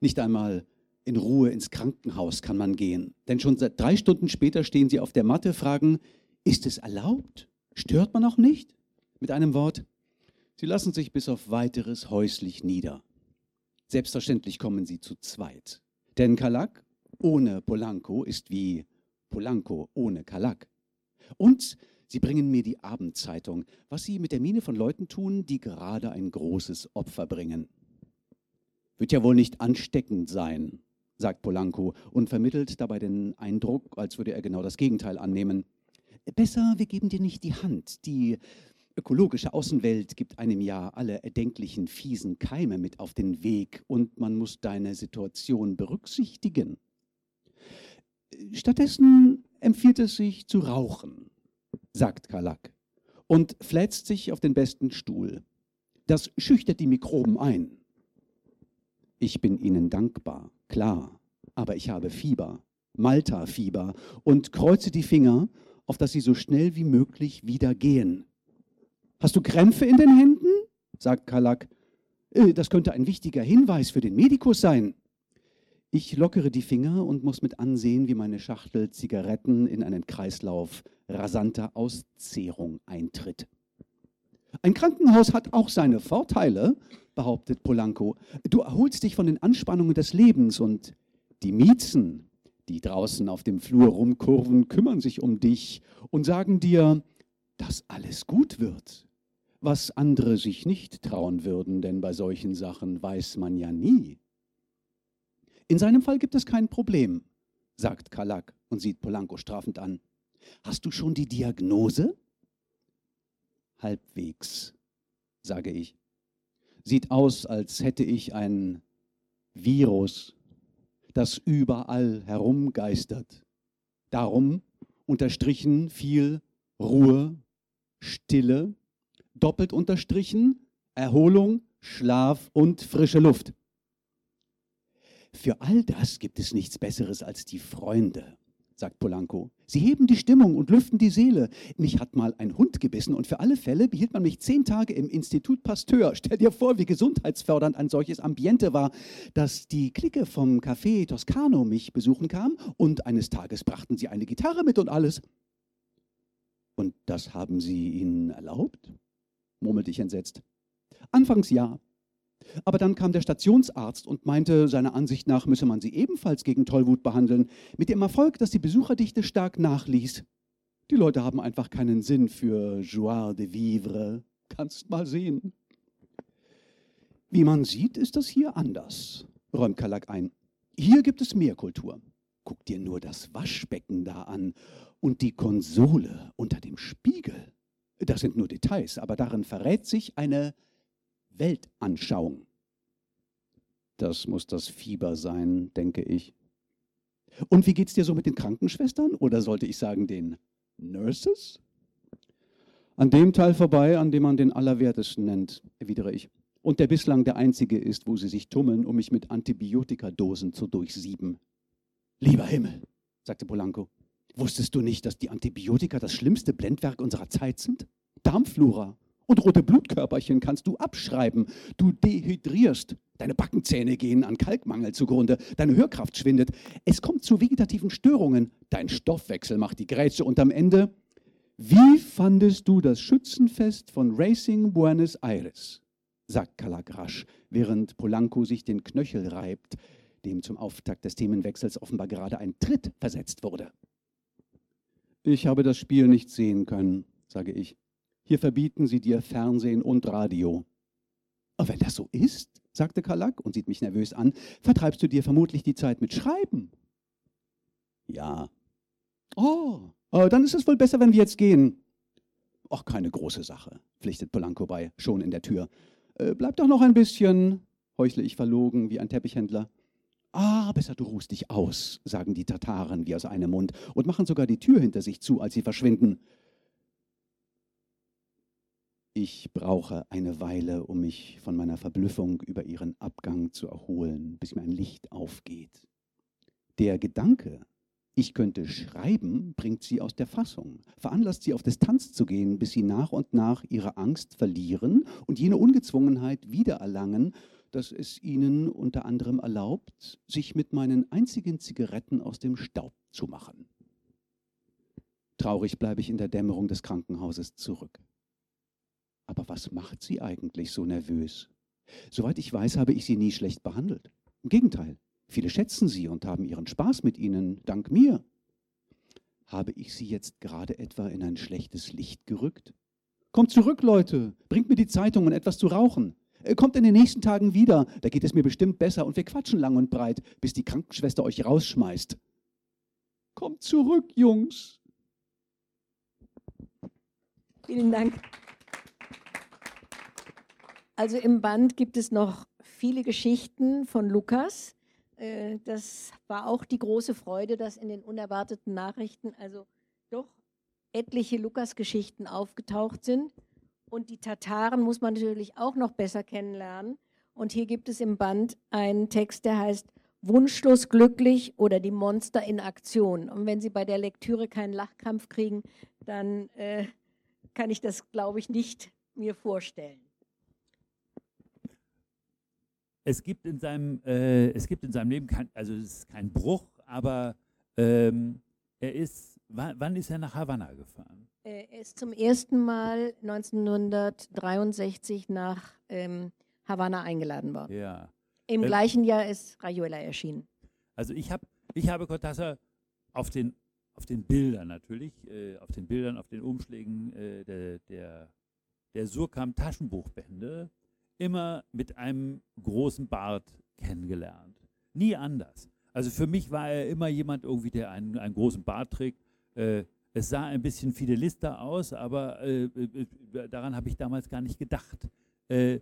Speaker 5: Nicht einmal in Ruhe ins Krankenhaus kann man gehen. Denn schon seit drei Stunden später stehen sie auf der Matte, fragen, ist es erlaubt? Stört man auch nicht? Mit einem Wort, sie lassen sich bis auf weiteres häuslich nieder. Selbstverständlich kommen sie zu zweit. Denn Kalak ohne Polanco ist wie Polanco ohne Kalak. Und sie bringen mir die Abendzeitung, was sie mit der Miene von Leuten tun, die gerade ein großes Opfer bringen. Wird ja wohl nicht ansteckend sein, sagt Polanco und vermittelt dabei den Eindruck, als würde er genau das Gegenteil annehmen. Besser, wir geben dir nicht die Hand. Die ökologische Außenwelt gibt einem ja alle erdenklichen fiesen Keime mit auf den Weg und man muss deine Situation berücksichtigen. Stattdessen empfiehlt es sich zu rauchen, sagt Kalak und flätzt sich auf den besten Stuhl. Das schüchtert die Mikroben ein. Ich bin Ihnen dankbar, klar, aber ich habe Fieber, Malta-Fieber und kreuze die Finger, auf dass Sie so schnell wie möglich wieder gehen. Hast du Krämpfe in den Händen? sagt Kalak. Äh, das könnte ein wichtiger Hinweis für den Medikus sein. Ich lockere die Finger und muss mit ansehen, wie meine Schachtel Zigaretten in einen Kreislauf rasanter Auszehrung eintritt. Ein Krankenhaus hat auch seine Vorteile, behauptet Polanco. Du erholst dich von den Anspannungen des Lebens und die Miezen, die draußen auf dem Flur rumkurven, kümmern sich um dich und sagen dir, dass alles gut wird was andere sich nicht trauen würden, denn bei solchen Sachen weiß man ja nie. In seinem Fall gibt es kein Problem, sagt Kalak und sieht Polanco strafend an. Hast du schon die Diagnose? Halbwegs, sage ich. Sieht aus, als hätte ich ein Virus, das überall herumgeistert. Darum unterstrichen viel Ruhe, Stille doppelt unterstrichen, Erholung, Schlaf und frische Luft. Für all das gibt es nichts Besseres als die Freunde, sagt Polanco. Sie heben die Stimmung und lüften die Seele. Mich hat mal ein Hund gebissen und für alle Fälle behielt man mich zehn Tage im Institut Pasteur. Stell dir vor, wie gesundheitsfördernd ein solches Ambiente war, dass die Clique vom Café Toscano mich besuchen kam und eines Tages brachten sie eine Gitarre mit und alles. Und das haben sie ihnen erlaubt? murmelte ich entsetzt. Anfangs ja. Aber dann kam der Stationsarzt und meinte, seiner Ansicht nach müsse man sie ebenfalls gegen Tollwut behandeln, mit dem Erfolg, dass die Besucherdichte stark nachließ. Die Leute haben einfach keinen Sinn für Joie de vivre. Kannst mal sehen. Wie man sieht, ist das hier anders, räumt Kalak ein. Hier gibt es mehr Kultur. Guck dir nur das Waschbecken da an und die Konsole unter dem Spiegel. Das sind nur Details, aber darin verrät sich eine Weltanschauung. Das muss das Fieber sein, denke ich. Und wie geht's dir so mit den Krankenschwestern oder sollte ich sagen den Nurses? An dem Teil vorbei, an dem man den Allerwertesten nennt, erwidere ich. Und der bislang der einzige ist, wo sie sich tummeln, um mich mit Antibiotikadosen zu durchsieben. Lieber Himmel, sagte Polanco, Wusstest du nicht, dass die Antibiotika das schlimmste Blendwerk unserer Zeit sind? Darmflora und rote Blutkörperchen kannst du abschreiben. Du dehydrierst. Deine Backenzähne gehen an Kalkmangel zugrunde. Deine Hörkraft schwindet. Es kommt zu vegetativen Störungen. Dein Stoffwechsel macht die Grätsche und am Ende. Wie fandest du das Schützenfest von Racing Buenos Aires? sagt Calagrasch, während Polanco sich den Knöchel reibt, dem zum Auftakt des Themenwechsels offenbar gerade ein Tritt versetzt wurde. Ich habe das Spiel nicht sehen können, sage ich. Hier verbieten sie dir Fernsehen und Radio. Aber wenn das so ist, sagte Kalak und sieht mich nervös an, vertreibst du dir vermutlich die Zeit mit Schreiben. Ja. Oh, oh dann ist es wohl besser, wenn wir jetzt gehen. Ach, keine große Sache, pflichtet Polanco bei, schon in der Tür. Äh, bleib doch noch ein bisschen, heuchle ich verlogen wie ein Teppichhändler. Ah, besser du ruhst dich aus, sagen die Tataren wie aus einem Mund und machen sogar die Tür hinter sich zu, als sie verschwinden. Ich brauche eine Weile, um mich von meiner Verblüffung über ihren Abgang zu erholen, bis mir ein Licht aufgeht. Der Gedanke, ich könnte schreiben, bringt sie aus der Fassung, veranlasst sie auf Distanz zu gehen, bis sie nach und nach ihre Angst verlieren und jene Ungezwungenheit wiedererlangen, dass es ihnen unter anderem erlaubt, sich mit meinen einzigen Zigaretten aus dem Staub zu machen. Traurig bleibe ich in der Dämmerung des Krankenhauses zurück. Aber was macht sie eigentlich so nervös? Soweit ich weiß, habe ich Sie nie schlecht behandelt. Im Gegenteil, viele schätzen Sie und haben ihren Spaß mit Ihnen, dank mir. Habe ich Sie jetzt gerade etwa in ein schlechtes Licht gerückt? Kommt zurück, Leute, bringt mir die Zeitung und etwas zu rauchen. Äh, Kommt in den nächsten Tagen wieder, da geht es mir bestimmt besser und wir quatschen lang und breit, bis die Krankenschwester euch rausschmeißt. Kommt zurück, Jungs.
Speaker 4: Vielen Dank. Also im Band gibt es noch viele Geschichten von Lukas. Äh, Das war auch die große Freude, dass in den unerwarteten Nachrichten also doch etliche Lukas-Geschichten aufgetaucht sind. Und die Tataren muss man natürlich auch noch besser kennenlernen. Und hier gibt es im Band einen Text, der heißt Wunschlos glücklich oder die Monster in Aktion. Und wenn Sie bei der Lektüre keinen Lachkrampf kriegen, dann äh, kann ich das, glaube ich, nicht mir vorstellen.
Speaker 3: Es gibt in seinem, äh, es gibt in seinem Leben kein, also es ist kein Bruch, aber ähm, er ist, wann, ist er nach Havanna gefahren?
Speaker 4: Er ist zum ersten Mal 1963 nach ähm, Havanna eingeladen worden.
Speaker 3: Ja.
Speaker 4: Im
Speaker 3: Äh,
Speaker 4: gleichen Jahr ist Rayuela erschienen.
Speaker 3: Also ich habe ich habe Cortázar auf den, auf den Bildern natürlich, äh, auf den Bildern, auf den Umschlägen äh, der, der, der Surkamp Taschenbuchbände immer mit einem großen Bart kennengelernt. Nie anders. Also für mich war er immer jemand irgendwie, der einen, einen großen Bart trägt. Äh, es sah ein bisschen fidelister aus, aber äh, äh, daran habe ich damals gar nicht gedacht. Äh,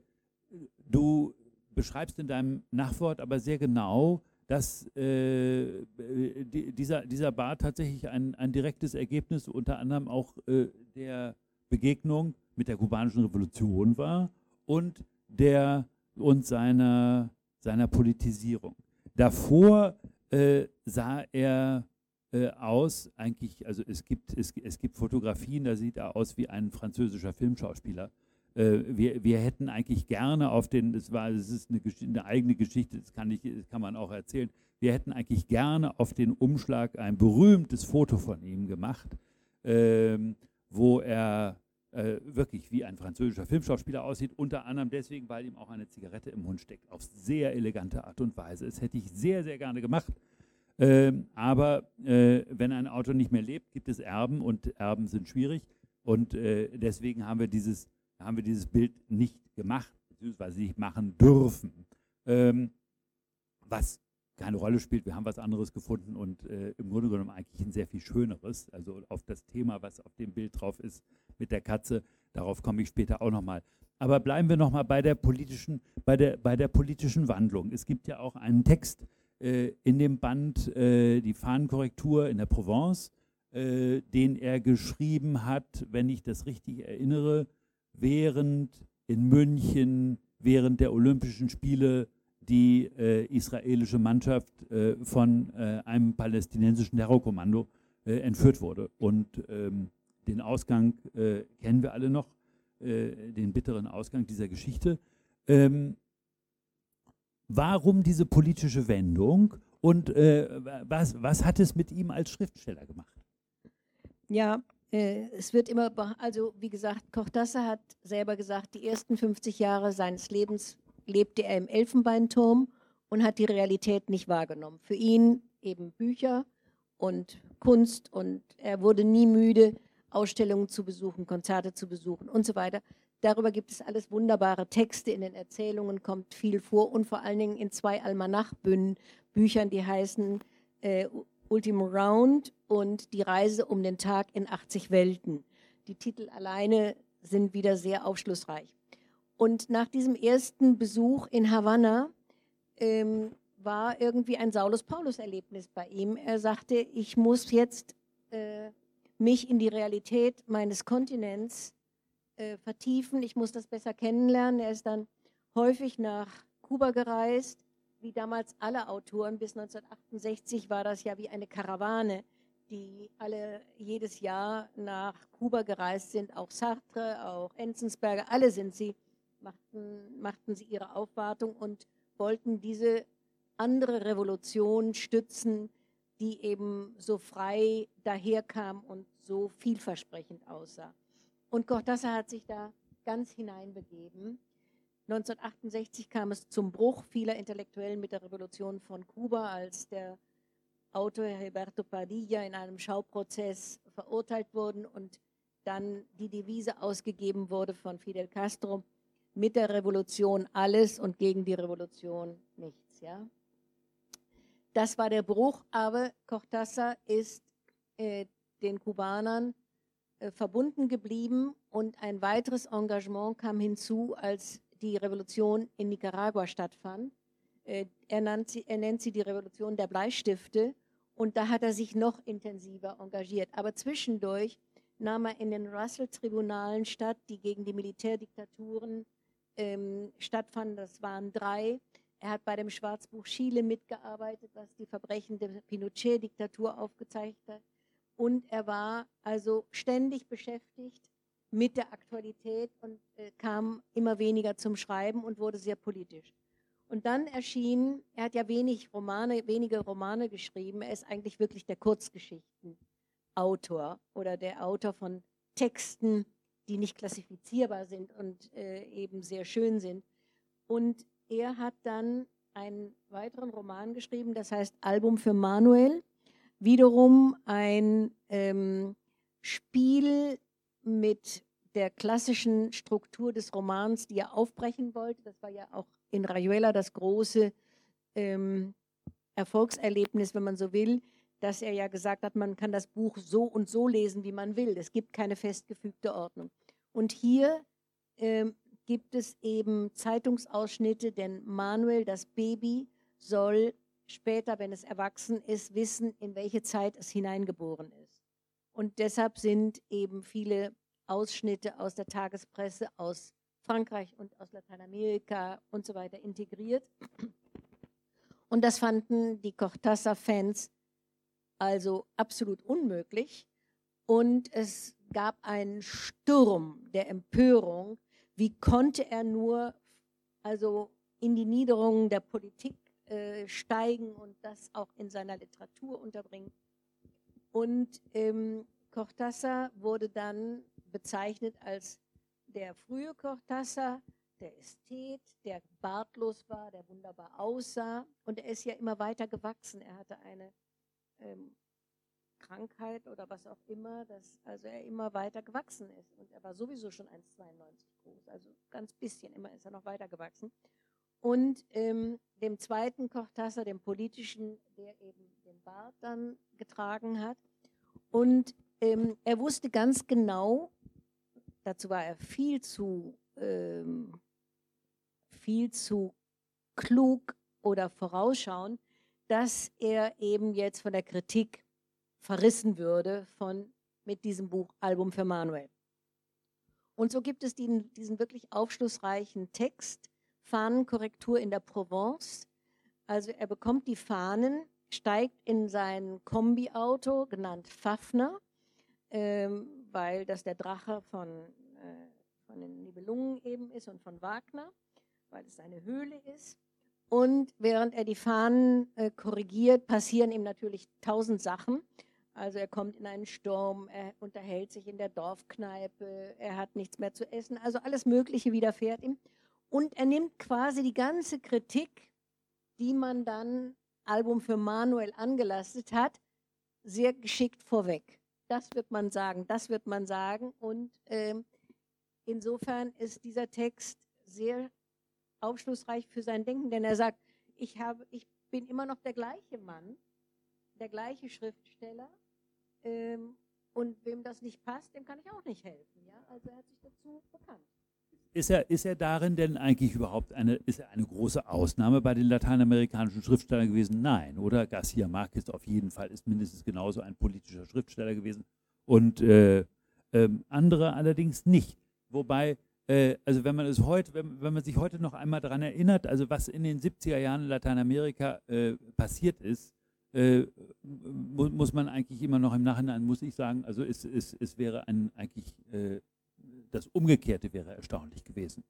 Speaker 3: du beschreibst in deinem Nachwort aber sehr genau, dass äh, die, dieser, dieser Bart tatsächlich ein, ein direktes Ergebnis unter anderem auch äh, der Begegnung mit der kubanischen Revolution war und der und seiner, seiner Politisierung. Davor äh, sah er äh, aus, eigentlich, also es gibt, es, es gibt Fotografien, da sieht er aus wie ein französischer Filmschauspieler. Äh, wir, wir hätten eigentlich gerne auf den, das war, das ist eine, eine eigene Geschichte, das kann, ich, das kann man auch erzählen, wir hätten eigentlich gerne auf den Umschlag ein berühmtes Foto von ihm gemacht, ähm, wo er äh, wirklich wie ein französischer Filmschauspieler aussieht, unter anderem deswegen, weil ihm auch eine Zigarette im Mund steckt, auf sehr elegante Art und Weise. Das hätte ich sehr, sehr gerne gemacht. Ähm, aber äh, wenn ein Autor nicht mehr lebt, gibt es Erben und Erben sind schwierig. Und äh, deswegen haben wir, dieses, haben wir dieses Bild nicht gemacht, beziehungsweise nicht machen dürfen. Ähm, was keine Rolle spielt, wir haben was anderes gefunden und äh, im Grunde genommen eigentlich ein sehr viel schöneres. Also auf das Thema, was auf dem Bild drauf ist mit der Katze, darauf komme ich später auch nochmal. Aber bleiben wir nochmal bei der politischen, bei der, bei der politischen Wandlung. Es gibt ja auch einen Text äh, in dem Band äh, Die Fahnenkorrektur in der Provence, äh, den er geschrieben hat, wenn ich das richtig erinnere, während in München, während der Olympischen Spiele die äh, israelische Mannschaft äh, von äh, einem palästinensischen Terrorkommando entführt wurde. Und ähm, den Ausgang äh, kennen wir alle noch, äh, den bitteren Ausgang dieser Geschichte. Ähm, warum diese politische Wendung und äh, was, was hat es mit ihm als Schriftsteller gemacht?
Speaker 4: Ja, äh, es wird immer, also wie gesagt, Cortázar hat selber gesagt, die ersten 50 Jahre seines Lebens lebte er im Elfenbeinturm und hat die Realität nicht wahrgenommen. Für ihn eben Bücher und Kunst und er wurde nie müde, Ausstellungen zu besuchen, Konzerte zu besuchen und so weiter. Darüber gibt es alles wunderbare Texte, in den Erzählungen kommt viel vor und vor allen Dingen in zwei Almanach-Büchern, die heißen äh, Ultimo Round und Die Reise um den Tag in 80 Welten. Die Titel alleine sind wieder sehr aufschlussreich. Und nach diesem ersten Besuch in Havanna ähm, war irgendwie ein Saulus-Paulus-Erlebnis bei ihm. Er sagte, ich muss jetzt äh, mich in die Realität meines Kontinents äh, vertiefen, ich muss das besser kennenlernen. Er ist dann häufig nach Kuba gereist, wie damals alle Autoren. Bis 1968 war das ja wie eine Karawane, die alle jedes Jahr nach Kuba gereist sind. Auch Sartre, auch Enzensberger, alle sind sie, machten, machten sie ihre Aufwartung und wollten diese andere Revolution stützen, die eben so frei daherkam und so vielversprechend aussah. Und Cortázar hat sich da ganz hineinbegeben. 1968 kam es zum Bruch vieler Intellektuellen mit der Revolution von Kuba, als der Autor Gilberto Padilla in einem Schauprozess verurteilt wurde und dann die Devise ausgegeben wurde von Fidel Castro, mit der Revolution alles und gegen die Revolution nichts. Ja? Das war der Bruch, aber Cortázar ist äh, den Kubanern äh, verbunden geblieben und ein weiteres Engagement kam hinzu, als die Revolution in Nicaragua stattfand. Äh, er, sie, er nennt sie die Revolution der Bleistifte und da hat er sich noch intensiver engagiert. Aber zwischendurch nahm er in den Russell-Tribunalen statt, die gegen die Militärdiktaturen ähm, stattfanden. Das waren drei. Er hat bei dem Schwarzbuch Chile mitgearbeitet, was die Verbrechen der Pinochet-Diktatur aufgezeigt hat. Und er war also ständig beschäftigt mit der Aktualität und äh, kam immer weniger zum Schreiben und wurde sehr politisch. Und dann erschien, er hat ja wenig Romane, wenige Romane geschrieben, er ist eigentlich wirklich der Kurzgeschichtenautor oder der Autor von Texten, die nicht klassifizierbar sind und äh, eben sehr schön sind. Und er hat dann einen weiteren Roman geschrieben, das heißt Album für Manuel. Wiederum ein ähm, Spiel mit der klassischen Struktur des Romans, die er aufbrechen wollte. Das war ja auch in Rayuela das große ähm, Erfolgserlebnis, wenn man so will, dass er ja gesagt hat, man kann das Buch so und so lesen, wie man will. Es gibt keine festgefügte Ordnung. Und hier ähm, gibt es eben Zeitungsausschnitte, denn Manuel, das Baby, soll später, wenn es erwachsen ist, wissen, in welche Zeit es hineingeboren ist. Und deshalb sind eben viele Ausschnitte aus der Tagespresse aus Frankreich und aus Lateinamerika und so weiter integriert. Und das fanden die Cortázar-Fans also absolut unmöglich. Und es gab einen Sturm der Empörung. Wie konnte er nur also in die Niederungen der Politik äh, steigen und das auch in seiner Literatur unterbringen? Und ähm, Cortázar wurde dann bezeichnet als der frühe Cortázar, der Ästhet, der bartlos war, der wunderbar aussah. Und er ist ja immer weiter gewachsen. Er hatte eine ähm, Krankheit oder was auch immer, dass also er immer weiter gewachsen ist. Und er war sowieso schon 1,92 groß, also ganz bisschen, immer ist er noch weiter gewachsen. Und ähm, dem zweiten Cortázar, dem politischen, der eben den Bart dann getragen hat. Und ähm, er wusste ganz genau, dazu war er viel zu, ähm, viel zu klug oder vorausschauend, dass er eben jetzt von der Kritik verrissen würde von, mit diesem Buch Album für Manuel. Und so gibt es diesen, diesen wirklich aufschlussreichen Text, Fahnenkorrektur in der Provence. Also er bekommt die Fahnen, steigt in sein Kombiauto, genannt Fafner, ähm, weil das der Drache von, äh, von den Nibelungen eben ist und von Wagner, weil es eine Höhle ist. Und während er die Fahnen äh, korrigiert, passieren ihm natürlich tausend Sachen. Also er kommt in einen Sturm, er unterhält sich in der Dorfkneipe, er hat nichts mehr zu essen, also alles Mögliche widerfährt ihm. Und er nimmt quasi die ganze Kritik, die man dann Album für Manuel angelastet hat, sehr geschickt vorweg. Das wird man sagen, das wird man sagen. Und äh, insofern ist dieser Text sehr aufschlussreich für sein Denken, denn er sagt, ich, habe, ich bin immer noch der gleiche Mann, der gleiche Schriftsteller. Ähm, und wem das nicht passt, dem kann ich auch nicht helfen. Ja? Also er hat sich dazu bekannt.
Speaker 3: Ist er, ist er darin denn eigentlich überhaupt eine, ist er eine große Ausnahme bei den lateinamerikanischen Schriftstellern gewesen? Nein, oder? Garcia Marquez auf jeden Fall ist mindestens genauso ein politischer Schriftsteller gewesen und äh, äh, andere allerdings nicht. Wobei, äh, also wenn man es heute, wenn, wenn, man sich heute noch einmal daran erinnert, also was in den 70er Jahren in Lateinamerika äh, passiert ist, äh, mu muss man eigentlich immer noch im Nachhinein, muss ich sagen, also es, es, es wäre ein eigentlich äh, das Umgekehrte wäre erstaunlich gewesen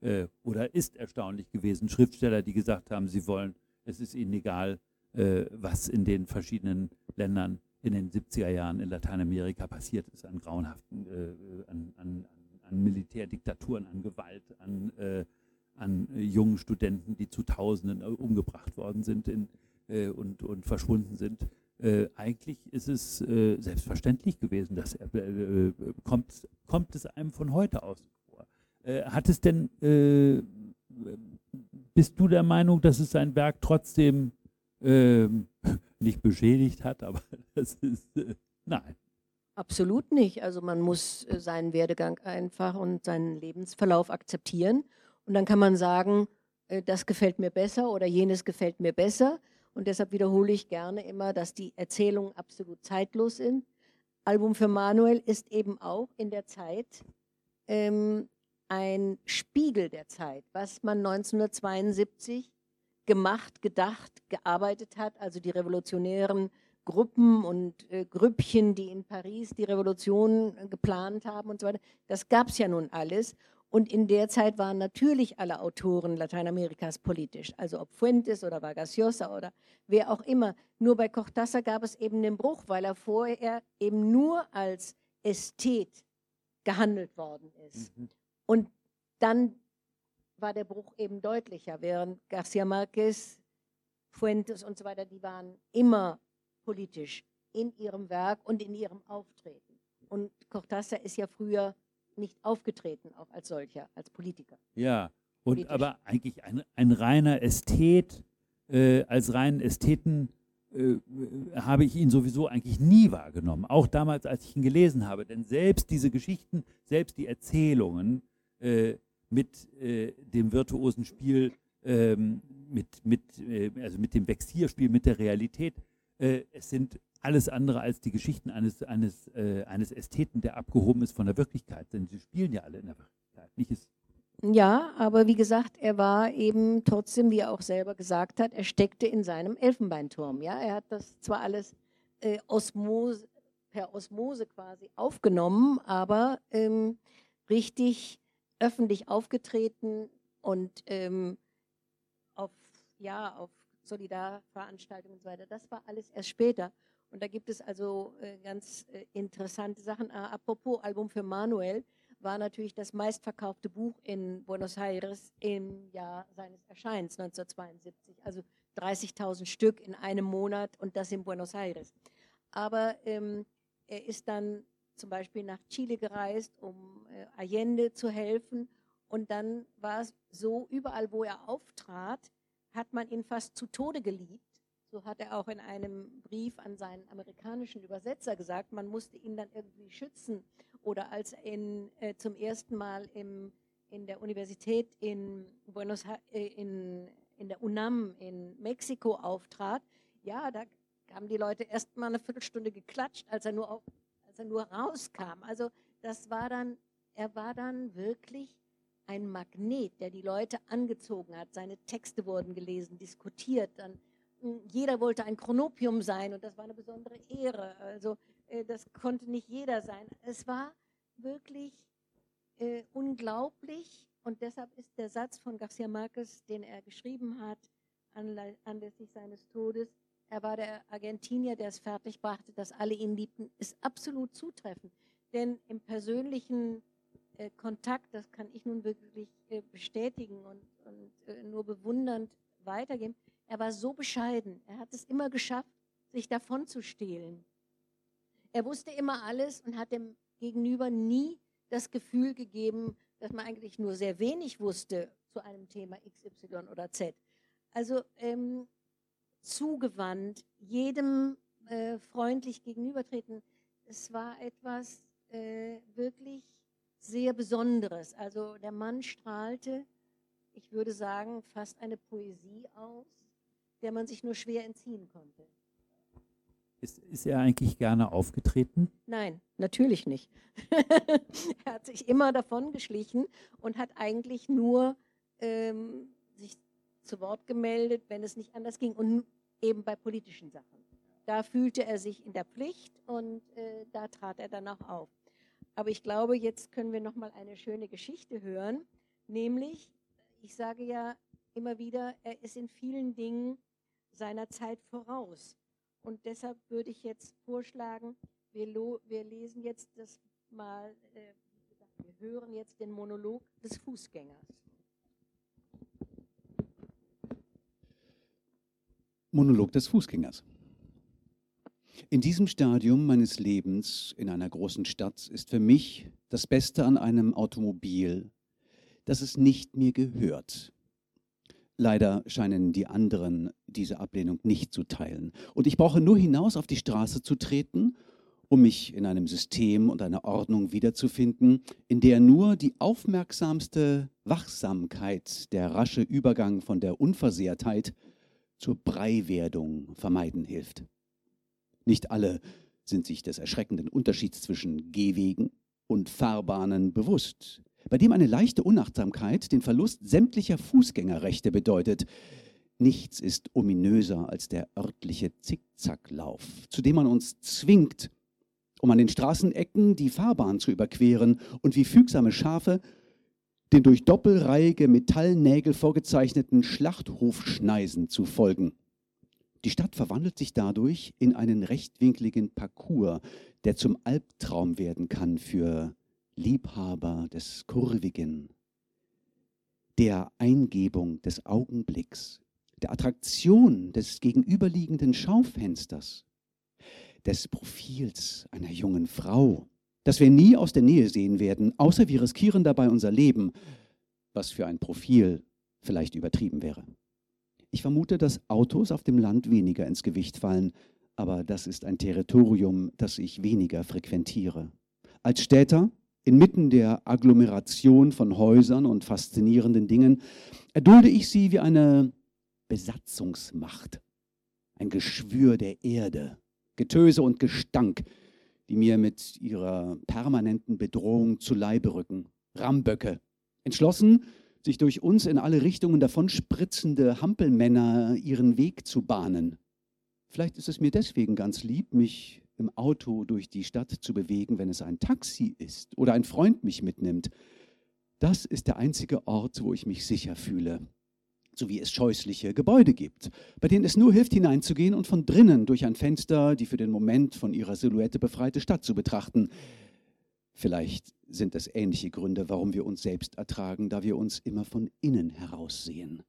Speaker 3: äh, oder ist erstaunlich gewesen. Schriftsteller, die gesagt haben, sie wollen, es ist ihnen egal, äh, was in den verschiedenen Ländern in den 70er Jahren in Lateinamerika passiert ist, an grauenhaften, äh, an, an, an, Militärdiktaturen, an Gewalt, an, äh, an jungen Studenten, die zu Tausenden äh, umgebracht worden sind in, äh, und, und verschwunden sind. Äh, eigentlich ist es äh, selbstverständlich gewesen, dass er äh, kommt, kommt es einem von heute aus vor. hat es denn, bist du der Meinung, dass es sein Werk trotzdem ähm, nicht beschädigt hat, aber das ist, nein.
Speaker 4: Absolut nicht. Also man muss seinen Werdegang einfach und seinen Lebensverlauf akzeptieren. Und dann kann man sagen, das gefällt mir besser oder jenes gefällt mir besser. Und deshalb wiederhole ich gerne immer, dass die Erzählungen absolut zeitlos sind. Album für Manuel ist eben auch in der Zeit ähm, ein Spiegel der Zeit, was man 1972 gemacht, gedacht, gearbeitet hat, also die revolutionären Gruppen und äh, Grüppchen, die in Paris die Revolution äh, geplant haben und so weiter. Das gab es ja nun alles. Und in der Zeit waren natürlich alle Autoren Lateinamerikas politisch, also ob Fuentes oder Vargas Llosa oder wer auch immer. Nur bei Cortázar gab es eben den Bruch, weil er vorher eben nur als Ästhet gehandelt worden ist. Mhm. Und dann war der Bruch eben deutlicher, während Garcia Marquez, Fuentes und so weiter, die waren immer politisch in ihrem Werk und in ihrem Auftreten. Und Cortázar ist ja früher nicht aufgetreten, auch als solcher, als Politiker.
Speaker 3: Ja, und Politisch. aber eigentlich ein, ein reiner Ästhet, äh, als reinen Ästheten äh, habe ich ihn sowieso eigentlich nie wahrgenommen, auch damals, als ich ihn gelesen habe. Denn selbst diese Geschichten, selbst die Erzählungen äh, mit äh, dem virtuosen Spiel, ähm, mit, mit, äh, also mit dem Vexierspiel, mit der Realität, äh, es sind alles andere als die Geschichten eines, eines, äh, eines Ästheten, der abgehoben ist von der Wirklichkeit. Denn sie spielen ja alle in der Wirklichkeit. Nicht ist
Speaker 4: ja, aber wie gesagt, er war eben trotzdem, wie er auch selber gesagt hat, er steckte in seinem Elfenbeinturm. Ja, er hat das zwar alles äh, Osmose, per Osmose quasi aufgenommen, aber ähm, richtig öffentlich aufgetreten und ähm, auf, ja, auf Solidarveranstaltungen und so weiter. Das war alles erst später. Und da gibt es also äh, ganz äh, interessante Sachen. Äh, apropos Album für Manuel war natürlich das meistverkaufte Buch in Buenos Aires im Jahr seines Erscheinens 1972. Also 30.000 Stück in einem Monat und das in Buenos Aires. Aber ähm, er ist dann zum Beispiel nach Chile gereist, um äh, Allende zu helfen. Und dann war es so, überall wo er auftrat, hat man ihn fast zu Tode geliebt so hat er auch in einem Brief an seinen amerikanischen Übersetzer gesagt, man musste ihn dann irgendwie schützen. Oder als er in, äh, zum ersten Mal im, in der Universität in Buenos äh, in, in der UNAM in Mexiko auftrat, ja, da haben die Leute erst mal eine Viertelstunde geklatscht, als er nur, auf, als er nur rauskam. Also das war dann, er war dann wirklich ein Magnet, der die Leute angezogen hat. Seine Texte wurden gelesen, diskutiert, dann jeder wollte ein Chronopium sein und das war eine besondere Ehre. Also äh, das konnte nicht jeder sein. Es war wirklich äh, unglaublich und deshalb ist der Satz von Garcia Marquez, den er geschrieben hat, anlässlich seines Todes, er war der Argentinier, der es fertigbrachte, dass alle ihn liebten, ist absolut zutreffend. Denn im persönlichen äh, Kontakt, das kann ich nun wirklich äh, bestätigen und, und äh, nur bewundernd weitergeben, er war so bescheiden. Er hat es immer geschafft, sich davon zu stehlen. Er wusste immer alles und hat dem Gegenüber nie das Gefühl gegeben, dass man eigentlich nur sehr wenig wusste zu einem Thema XY oder Z. Also ähm, zugewandt, jedem äh, freundlich gegenübertreten. Es war etwas äh, wirklich sehr Besonderes. Also der Mann strahlte, ich würde sagen, fast eine Poesie aus der man sich nur schwer entziehen konnte.
Speaker 3: Ist, ist er eigentlich gerne aufgetreten?
Speaker 4: Nein, natürlich nicht. er hat sich immer davon geschlichen und hat eigentlich nur ähm, sich zu Wort gemeldet, wenn es nicht anders ging und eben bei politischen Sachen. Da fühlte er sich in der Pflicht und äh, da trat er dann auch auf. Aber ich glaube, jetzt können wir noch mal eine schöne Geschichte hören, nämlich, ich sage ja immer wieder, er ist in vielen Dingen seiner Zeit voraus. Und deshalb würde ich jetzt vorschlagen, wir, wir lesen jetzt das mal, äh, wir hören jetzt den Monolog des Fußgängers.
Speaker 5: Monolog des Fußgängers. In diesem Stadium meines Lebens in einer großen Stadt ist für mich das Beste an einem Automobil, dass es nicht mir gehört. Leider scheinen die anderen diese Ablehnung nicht zu teilen. Und ich brauche nur hinaus auf die Straße zu treten, um mich in einem System und einer Ordnung wiederzufinden, in der nur die aufmerksamste Wachsamkeit, der rasche Übergang von der Unversehrtheit zur Breiwerdung vermeiden hilft. Nicht alle sind sich des erschreckenden Unterschieds zwischen Gehwegen und Fahrbahnen bewusst, bei dem eine leichte Unachtsamkeit den Verlust sämtlicher Fußgängerrechte bedeutet. Nichts ist ominöser als der örtliche Zickzacklauf, zu dem man uns zwingt, um an den Straßenecken die Fahrbahn zu überqueren und wie fügsame Schafe den durch doppelreihige Metallnägel vorgezeichneten Schlachthofschneisen zu folgen. Die Stadt verwandelt sich dadurch in einen rechtwinkligen Parcours, der zum Albtraum werden kann für Liebhaber des Kurvigen, der Eingebung des Augenblicks, der Attraktion des gegenüberliegenden Schaufensters, des Profils einer jungen Frau, das wir nie aus der Nähe sehen werden, außer wir riskieren dabei unser Leben, was für ein Profil vielleicht übertrieben wäre. Ich vermute, dass Autos auf dem Land weniger ins Gewicht fallen, aber das ist ein Territorium, das ich weniger frequentiere. Als Städter, inmitten der Agglomeration von Häusern und faszinierenden Dingen, erdulde ich sie wie eine Besatzungsmacht, ein Geschwür der Erde, Getöse und Gestank, die mir mit ihrer permanenten Bedrohung zu Leibe rücken. Ramböcke, entschlossen, sich durch uns in alle Richtungen davonspritzende Hampelmänner ihren Weg zu bahnen. Vielleicht ist es mir deswegen ganz lieb, mich im Auto durch die Stadt zu bewegen, wenn es ein Taxi ist oder ein Freund mich mitnimmt. Das ist der einzige Ort, wo ich mich sicher fühle. So wie es scheußliche Gebäude gibt, bei denen es nur hilft, hineinzugehen und von drinnen durch ein Fenster die für den Moment von ihrer Silhouette befreite Stadt zu betrachten. Vielleicht sind es ähnliche Gründe, warum wir uns selbst ertragen, da wir uns immer von innen heraus sehen.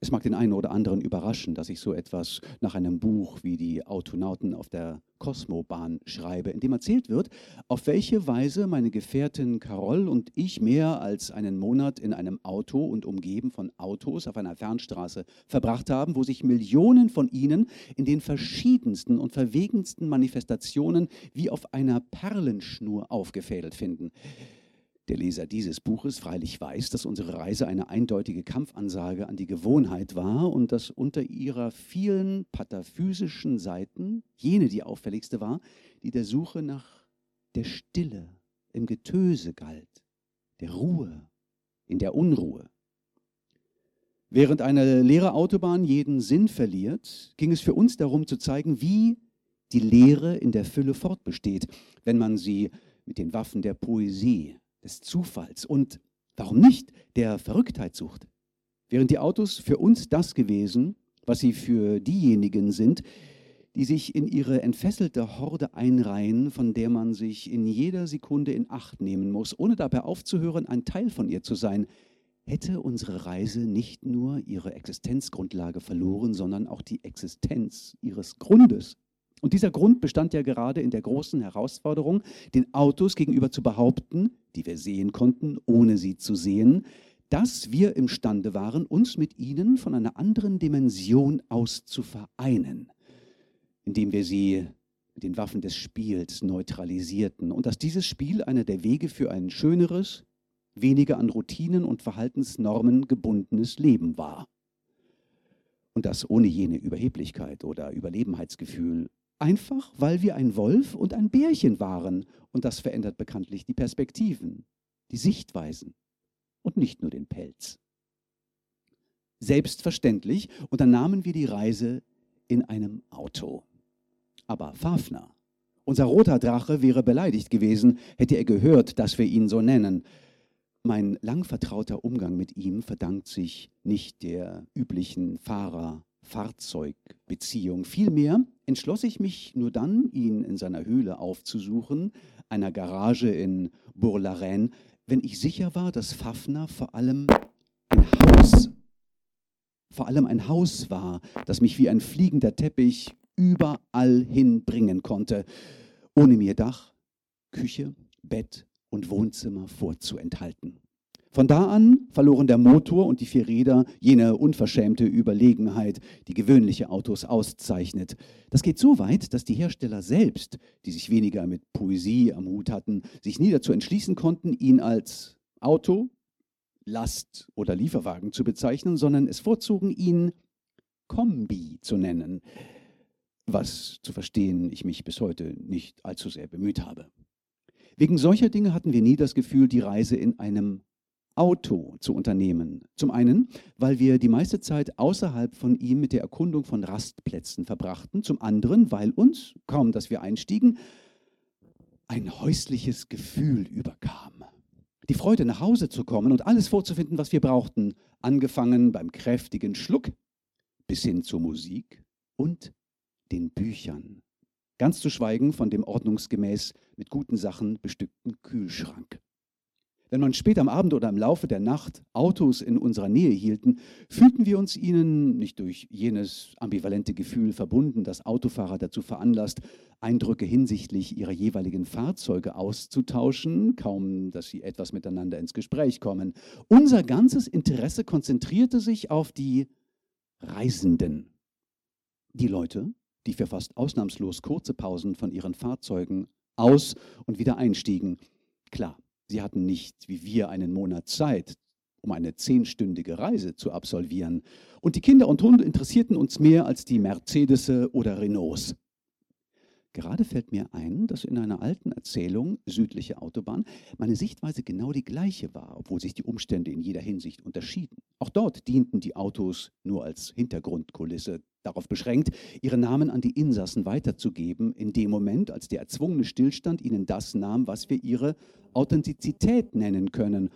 Speaker 5: Es mag den einen oder anderen überraschen, dass ich so etwas nach einem Buch wie die Autonauten auf der Kosmobahn schreibe, in dem erzählt wird, auf welche Weise meine Gefährtin Carol und ich mehr als einen Monat in einem Auto und umgeben von Autos auf einer Fernstraße verbracht haben, wo sich Millionen von ihnen in den verschiedensten und verwegensten Manifestationen wie auf einer Perlenschnur aufgefädelt finden. Der Leser dieses Buches freilich weiß, dass unsere Reise eine eindeutige Kampfansage an die Gewohnheit war und dass unter ihrer vielen pataphysischen Seiten jene die auffälligste war, die der Suche nach der Stille im Getöse galt, der Ruhe in der Unruhe. Während eine leere Autobahn jeden Sinn verliert, ging es für uns darum zu zeigen, wie die Leere in der Fülle fortbesteht, wenn man sie mit den Waffen der Poesie des Zufalls und warum nicht der Verrücktheit sucht. Während die Autos für uns das gewesen, was sie für diejenigen sind, die sich in ihre entfesselte Horde einreihen, von der man sich in jeder Sekunde in Acht nehmen muss, ohne dabei aufzuhören, ein Teil von ihr zu sein, hätte unsere Reise nicht nur ihre Existenzgrundlage verloren, sondern auch die Existenz ihres Grundes. Und dieser Grund bestand ja gerade in der großen Herausforderung, den Autos gegenüber zu behaupten, die wir sehen konnten, ohne sie zu sehen, dass wir imstande waren, uns mit ihnen von einer anderen Dimension aus zu vereinen, indem wir sie mit den Waffen des Spiels neutralisierten und dass dieses Spiel einer der Wege für ein schöneres, weniger an Routinen und Verhaltensnormen gebundenes Leben war. Und das ohne jene Überheblichkeit oder Überlebenheitsgefühl Einfach weil wir ein Wolf und ein Bärchen waren. Und das verändert bekanntlich die Perspektiven, die Sichtweisen und nicht nur den Pelz. Selbstverständlich unternahmen wir die Reise in einem Auto. Aber Fafner, unser roter Drache, wäre beleidigt gewesen, hätte er gehört, dass wir ihn so nennen. Mein lang vertrauter Umgang mit ihm verdankt sich nicht der üblichen Fahrer- Fahrzeugbeziehung. Vielmehr entschloss ich mich nur dann, ihn in seiner Höhle aufzusuchen, einer Garage in Bourg-la-Reine, wenn ich sicher war, dass Fafner vor allem ein Haus vor allem ein Haus war, das mich wie ein fliegender Teppich überall hinbringen konnte, ohne mir Dach, Küche, Bett und Wohnzimmer vorzuenthalten. Von da an verloren der Motor und die vier Räder jene unverschämte Überlegenheit, die gewöhnliche Autos auszeichnet. Das geht so weit, dass die Hersteller selbst, die sich weniger mit Poesie am Hut hatten, sich nie dazu entschließen konnten, ihn als Auto, Last- oder Lieferwagen zu bezeichnen, sondern es vorzogen, ihn Kombi zu nennen, was zu verstehen ich mich bis heute nicht allzu sehr bemüht habe. Wegen solcher Dinge hatten wir nie das Gefühl, die Reise in einem Auto zu unternehmen. Zum einen, weil wir die meiste Zeit außerhalb von ihm mit der Erkundung von Rastplätzen verbrachten. Zum anderen, weil uns, kaum dass wir einstiegen, ein häusliches Gefühl überkam. Die Freude, nach Hause zu kommen und alles vorzufinden, was wir brauchten, angefangen beim kräftigen Schluck bis hin zur Musik und den Büchern. Ganz zu schweigen von dem ordnungsgemäß mit guten Sachen bestückten Kühlschrank. Wenn man spät am Abend oder im Laufe der Nacht Autos in unserer Nähe hielten, fühlten wir uns ihnen nicht durch jenes ambivalente Gefühl verbunden, das Autofahrer dazu veranlasst, Eindrücke hinsichtlich ihrer jeweiligen Fahrzeuge auszutauschen, kaum dass sie etwas miteinander ins Gespräch kommen. Unser ganzes Interesse konzentrierte sich auf die Reisenden. Die Leute, die für fast ausnahmslos kurze Pausen von ihren Fahrzeugen aus und wieder einstiegen. Klar, Sie hatten nicht wie wir einen Monat Zeit, um eine zehnstündige Reise zu absolvieren. Und die Kinder und Hunde interessierten uns mehr als die Mercedes oder Renaults. Gerade fällt mir ein, dass in einer alten Erzählung Südliche Autobahn meine Sichtweise genau die gleiche war, obwohl sich die Umstände in jeder Hinsicht unterschieden. Auch dort dienten die Autos nur als Hintergrundkulisse, darauf beschränkt, ihre Namen an die Insassen weiterzugeben, in dem Moment, als der erzwungene Stillstand ihnen das nahm, was wir ihre Authentizität nennen können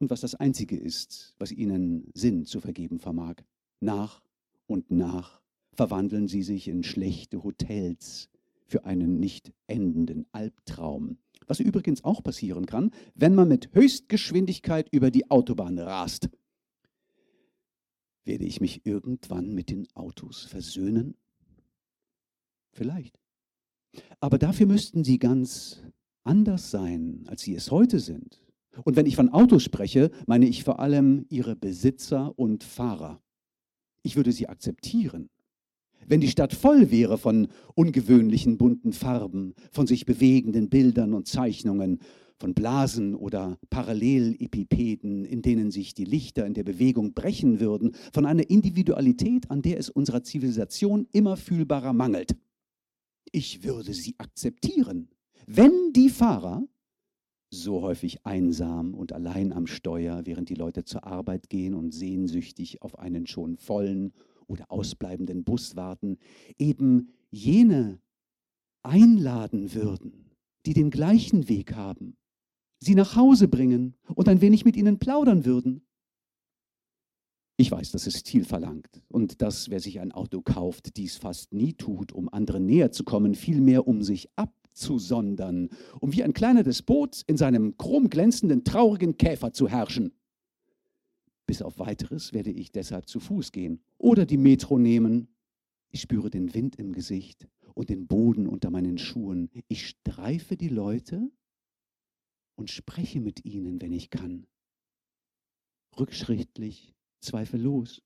Speaker 5: und was das Einzige ist, was ihnen Sinn zu vergeben vermag. Nach und nach verwandeln sie sich in schlechte Hotels, für einen nicht endenden Albtraum. Was übrigens auch passieren kann, wenn man mit Höchstgeschwindigkeit über die Autobahn rast. Werde ich mich irgendwann mit den Autos versöhnen? Vielleicht. Aber dafür müssten sie ganz anders sein, als sie es heute sind. Und wenn ich von Autos spreche, meine ich vor allem ihre Besitzer und Fahrer. Ich würde sie akzeptieren, wenn die Stadt voll wäre von ungewöhnlichen bunten Farben, von sich bewegenden Bildern und Zeichnungen, von Blasen oder Parallelepipeden, in denen sich die Lichter in der Bewegung brechen würden, von einer Individualität, an der es unserer Zivilisation immer fühlbarer mangelt. Ich würde sie akzeptieren, wenn die Fahrer, so häufig einsam und allein am Steuer, während die Leute zur Arbeit gehen und sehnsüchtig auf einen schon vollen oder ausbleibenden Bus warten, eben jene einladen würden, die den gleichen Weg haben, sie nach Hause bringen und ein wenig mit ihnen plaudern würden. Ich weiß, das ist viel verlangt und dass, wer sich ein Auto kauft, dies fast nie tut, um anderen näher zu kommen, vielmehr um sich abzusondern, um wie ein kleiner Despot in seinem chromglänzenden, traurigen Käfer zu herrschen. Bis auf weiteres werde ich deshalb zu Fuß gehen oder die Metro nehmen. Ich spüre den Wind im Gesicht und den Boden unter meinen Schuhen. Ich streife die Leute und spreche mit ihnen, wenn ich kann. Rückschrittlich, zweifellos,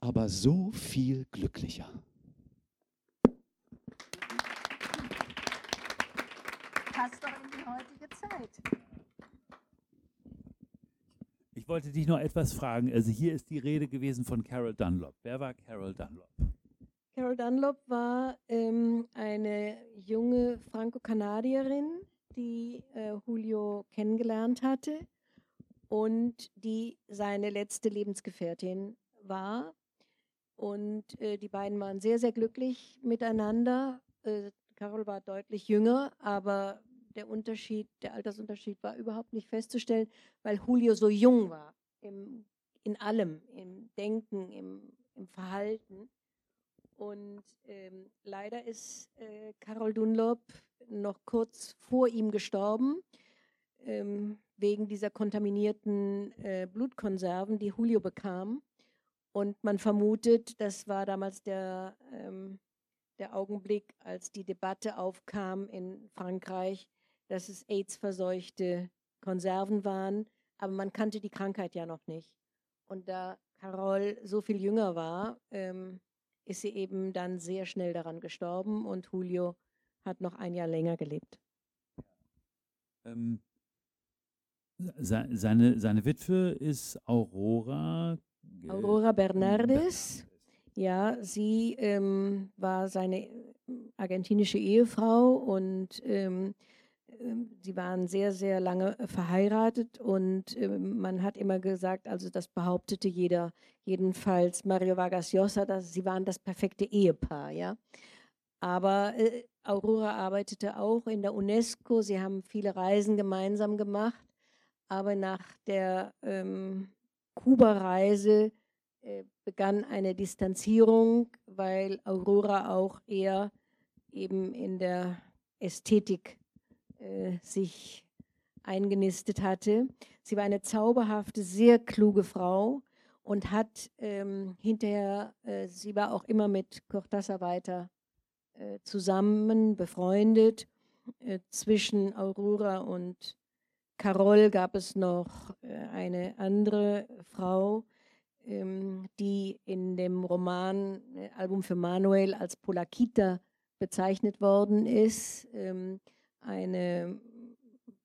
Speaker 5: aber so viel glücklicher.
Speaker 4: Passt doch in die heutige Zeit.
Speaker 3: Ich wollte dich noch etwas fragen. Also hier ist die Rede gewesen von Carol Dunlop. Wer war Carol Dunlop?
Speaker 4: Carol Dunlop war ähm, eine junge Franco-Kanadierin, die äh, Julio kennengelernt hatte und die seine letzte Lebensgefährtin war. Und äh, die beiden waren sehr, sehr glücklich miteinander. Äh, Carol war deutlich jünger, aber der Unterschied, der Altersunterschied war überhaupt nicht festzustellen, weil Julio so jung war, im, in allem, im Denken, im, im Verhalten. Und ähm, leider ist äh, Carol Dunlop noch kurz vor ihm gestorben, ähm, wegen dieser kontaminierten äh, Blutkonserven, die Julio bekam. Und man vermutet, das war damals der, ähm, der Augenblick, als die Debatte aufkam in Frankreich, dass es AIDS-verseuchte Konserven waren, aber man kannte die Krankheit ja noch nicht. Und da Carol so viel jünger war, ähm, ist sie eben dann sehr schnell daran gestorben und Julio hat noch ein Jahr länger gelebt.
Speaker 3: Ähm, seine, seine Witwe ist Aurora.
Speaker 4: Aurora Bernardes. Ja, sie ähm, war seine argentinische Ehefrau und ähm, sie waren sehr, sehr lange verheiratet und ähm, man hat immer gesagt, also das behauptete jeder, jedenfalls Mario Vargas Llosa, dass sie waren das perfekte Ehepaar, ja. Aber äh, Aurora arbeitete auch in der UNESCO, sie haben viele Reisen gemeinsam gemacht, aber nach der ähm, Kuba-Reise äh, begann eine Distanzierung, weil Aurora auch eher eben in der Ästhetik äh, sich eingenistet hatte. Sie war eine zauberhafte, sehr kluge Frau und hat ähm, hinterher, äh, sie war auch immer mit Cortázar weiter äh, zusammen, befreundet. Äh, zwischen Aurora und Carol gab es noch äh, eine andere Frau, ähm, die in dem Roman äh, Album für Manuel als Polakita bezeichnet worden ist. Eine,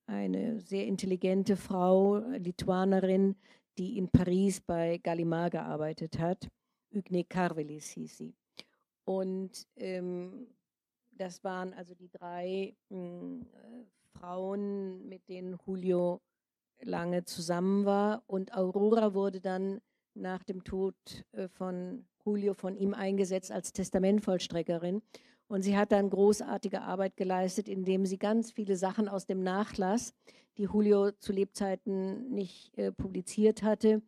Speaker 4: eine sehr intelligente Frau, Lituanerin, die in Paris bei Gallimard gearbeitet hat. Ugne Carvelis hieß sie. Und ähm, das waren also die drei mh, hm, äh, Frauen, mit denen Julio lange zusammen war. Und Aurora wurde dann nach dem Tod äh, von Julio von ihm eingesetzt als Testamentvollstreckerin. Und sie hat dann großartige Arbeit geleistet, indem sie ganz viele Sachen aus dem Nachlass, die Julio zu Lebzeiten nicht äh, publiziert hatte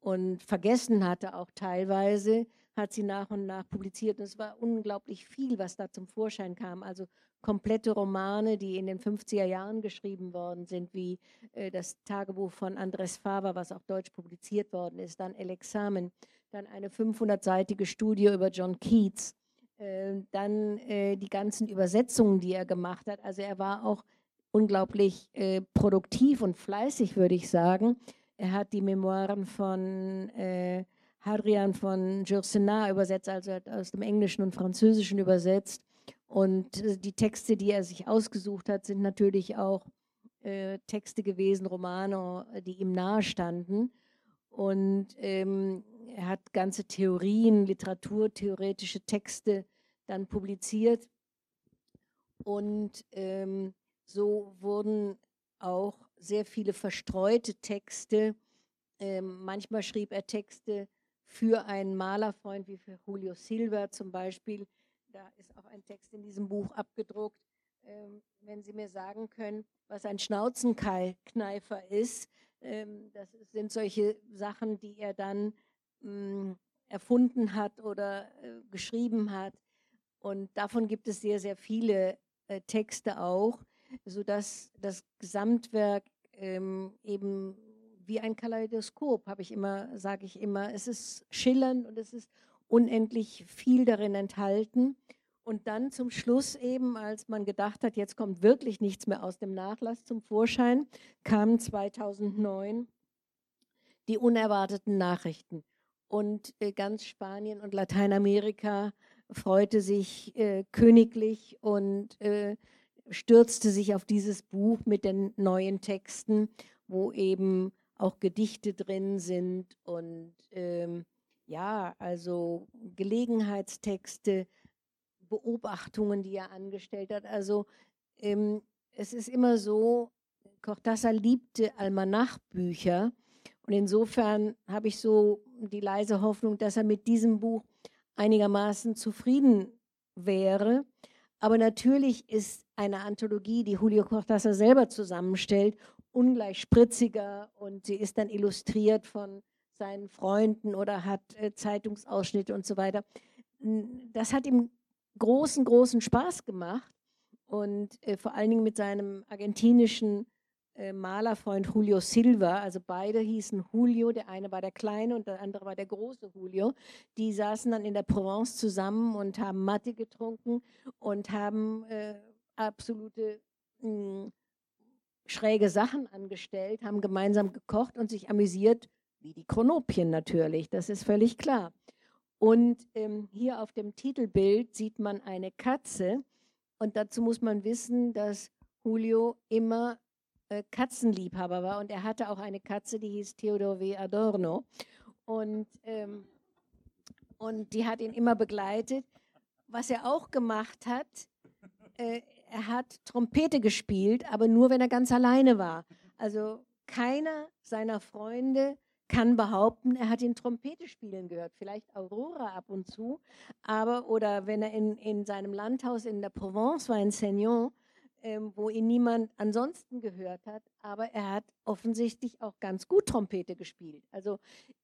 Speaker 4: und vergessen hatte, auch teilweise, hat sie nach und nach publiziert. Und es war unglaublich viel, was da zum Vorschein kam. Also komplette Romane, die in den 50er Jahren geschrieben worden sind, wie äh, das Tagebuch von Andres Fava, was auf Deutsch publiziert worden ist, dann El Examen, dann eine 500-seitige Studie über John Keats dann äh, die ganzen Übersetzungen, die er gemacht hat. Also er war auch unglaublich äh, produktiv und fleißig, würde ich sagen. Er hat die Memoiren von äh, Hadrian von Jursenat übersetzt, also aus dem Englischen und Französischen übersetzt. Und die Texte, die er sich ausgesucht hat, sind natürlich auch äh, Texte gewesen, Romane, die ihm nahestanden. Und ähm, er hat ganze Theorien, literaturtheoretische Texte dann publiziert. Und ähm, so wurden auch sehr viele verstreute Texte. Ähm, manchmal schrieb er Texte für einen Malerfreund wie für Julio Silva zum Beispiel. Da ist auch ein Text in diesem Buch abgedruckt. Ähm, wenn Sie mir sagen können, was ein Schnauzenkneifer ist, ähm, das sind solche Sachen, die er dann erfunden hat oder äh, geschrieben hat. Und davon gibt es sehr, sehr viele äh, Texte auch, sodass das Gesamtwerk ähm, eben wie ein Kaleidoskop, habe ich immer, sage ich immer, es ist schillernd und es ist unendlich viel darin enthalten. Und dann zum Schluss eben, als man gedacht hat, jetzt kommt wirklich nichts mehr aus dem Nachlass zum Vorschein, kamen 2009 die unerwarteten Nachrichten und äh, ganz Spanien und Lateinamerika freute sich äh, königlich und äh, stürzte sich auf dieses Buch mit den neuen Texten, wo eben auch Gedichte drin sind und ähm, ja, also Gelegenheitstexte, Beobachtungen, die er angestellt hat. Also ähm, es ist immer so, Cortázar liebte Almanachbücher und insofern habe ich so die leise Hoffnung, dass er mit diesem Buch einigermaßen zufrieden wäre. Aber natürlich ist eine Anthologie, die Julio Cortázar selber zusammenstellt, ungleich spritziger und sie ist dann illustriert von seinen Freunden oder hat äh, Zeitungsausschnitte und so weiter. Das hat ihm großen, großen Spaß gemacht und äh, vor allen Dingen mit seinem argentinischen Malerfreund Julio Silva, also beide hießen Julio, der eine war der kleine und der andere war der große Julio. Die saßen dann in der Provence zusammen und haben Matte getrunken und haben äh, absolute mh, hm, schräge Sachen angestellt, haben gemeinsam gekocht und sich amüsiert, wie die Chronopien natürlich, das ist völlig klar. Und ähm, hier auf dem Titelbild sieht man eine Katze und dazu muss man wissen, dass Julio immer äh, Katzenliebhaber war und er hatte auch eine Katze, die hieß Theodor W. Adorno und, ähm, und die hat ihn immer begleitet. Was er auch gemacht hat, äh, er hat Trompete gespielt, aber nur, wenn er ganz alleine war. Also keiner seiner Freunde kann behaupten, er hat ihn Trompete spielen gehört. Vielleicht Aurora ab und zu, aber oder wenn er in, in seinem Landhaus in der Provence war, in Seignon, ähm, wo ihn niemand ansonsten gehört hat, aber er hat offensichtlich auch ganz gut Trompete gespielt. Also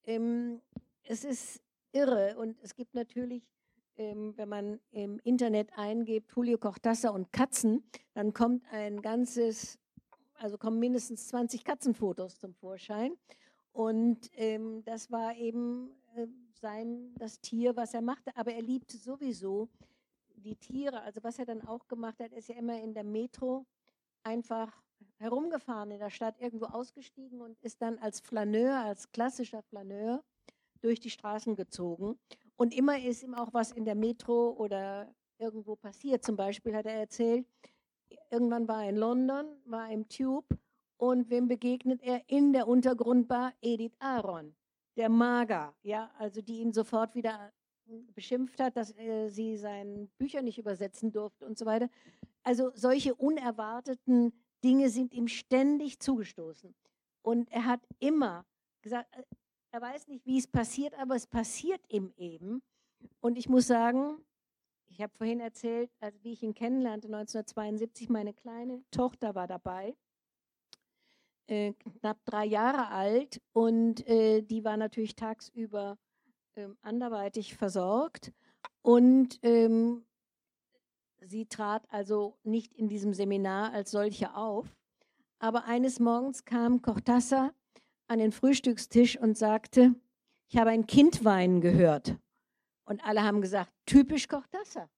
Speaker 4: ähm, es ist irre und es gibt natürlich, ähm, wenn man im Internet eingibt, Julio Cortázar und Katzen, dann kommt ein ganzes, also kommen mindestens 20 Katzenfotos zum Vorschein. Und ähm, das war eben äh, sein, das Tier, was er machte. Aber er liebte sowieso die Tiere, also was er dann auch gemacht hat, ist ja immer in der Metro einfach herumgefahren in der Stadt, irgendwo ausgestiegen und ist dann als Flaneur, als klassischer Flaneur durch die Straßen gezogen. Und immer ist ihm auch was in der Metro oder irgendwo passiert. Zum Beispiel hat er erzählt, irgendwann war er in London, war im Tube und wem begegnet er in der Untergrundbar? Edith Aaron, der Mager, ja, also die ihn sofort wieder beschimpft hat, dass äh, sie seine Bücher nicht übersetzen durfte und so weiter. Also solche unerwarteten Dinge sind ihm ständig zugestoßen. Und er hat immer gesagt, äh, er weiß nicht, wie es passiert, aber es passiert ihm eben. Und ich muss sagen, ich habe vorhin erzählt, also wie ich ihn kennenlernte 1972, meine kleine Tochter war dabei, äh, knapp drei Jahre alt und äh, die war natürlich tagsüber ähm, anderweitig versorgt und ähm, sie trat also nicht in diesem Seminar als solche auf. Aber eines Morgens kam Cortázar an den Frühstückstisch und sagte, ich habe ein Kind weinen gehört. Und alle haben gesagt, typisch Cortázar,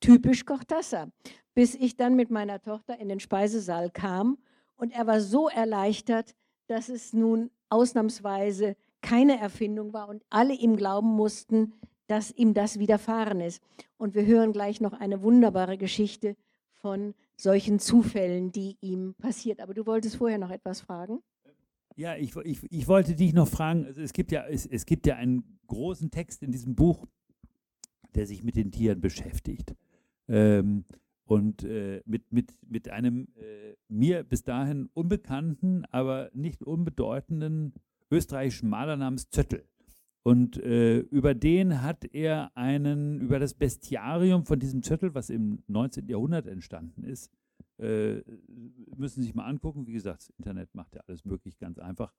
Speaker 4: typisch Cortázar. Bis ich dann mit meiner Tochter in den Speisesaal kam und er war so erleichtert, dass es nun ausnahmsweise keine Erfindung war und alle ihm glauben mussten, dass ihm das widerfahren ist. Und wir hören gleich noch eine wunderbare Geschichte von solchen Zufällen, die ihm passiert. Aber du wolltest vorher noch etwas fragen?
Speaker 3: Ja, ich, ich, ich wollte dich noch fragen, also es, gibt ja, es, es gibt ja einen großen Text in diesem Buch, der sich mit den Tieren beschäftigt. Ähm, und äh, mit, mit, mit einem äh, mir bis dahin unbekannten, aber nicht unbedeutenden österreichischen Maler namens Zöttl. Und äh, über den hat er einen, über das Bestiarium von diesem Zöttl, was im 19. Jahrhundert entstanden ist, äh, müssen Sie sich mal angucken. Wie gesagt, das Internet macht ja alles möglich, ganz einfach.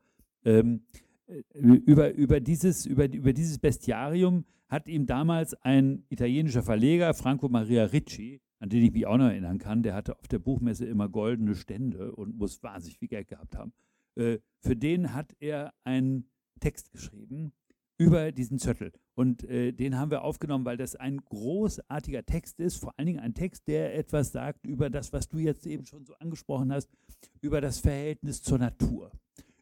Speaker 3: Ähm, äh, über, über, dieses, über, über dieses Bestiarium hat ihm damals ein italienischer Verleger, Franco Maria Ricci, an den ich mich auch noch erinnern kann, der hatte auf der Buchmesse immer goldene Stände und muss wahnsinnig viel Geld gehabt haben, für den hat er einen Text geschrieben über diesen Zöttel. Und äh, den haben wir aufgenommen, weil das ein großartiger Text ist, vor allen Dingen ein Text, der etwas sagt über das, was du jetzt eben schon so angesprochen hast, über das Verhältnis zur Natur,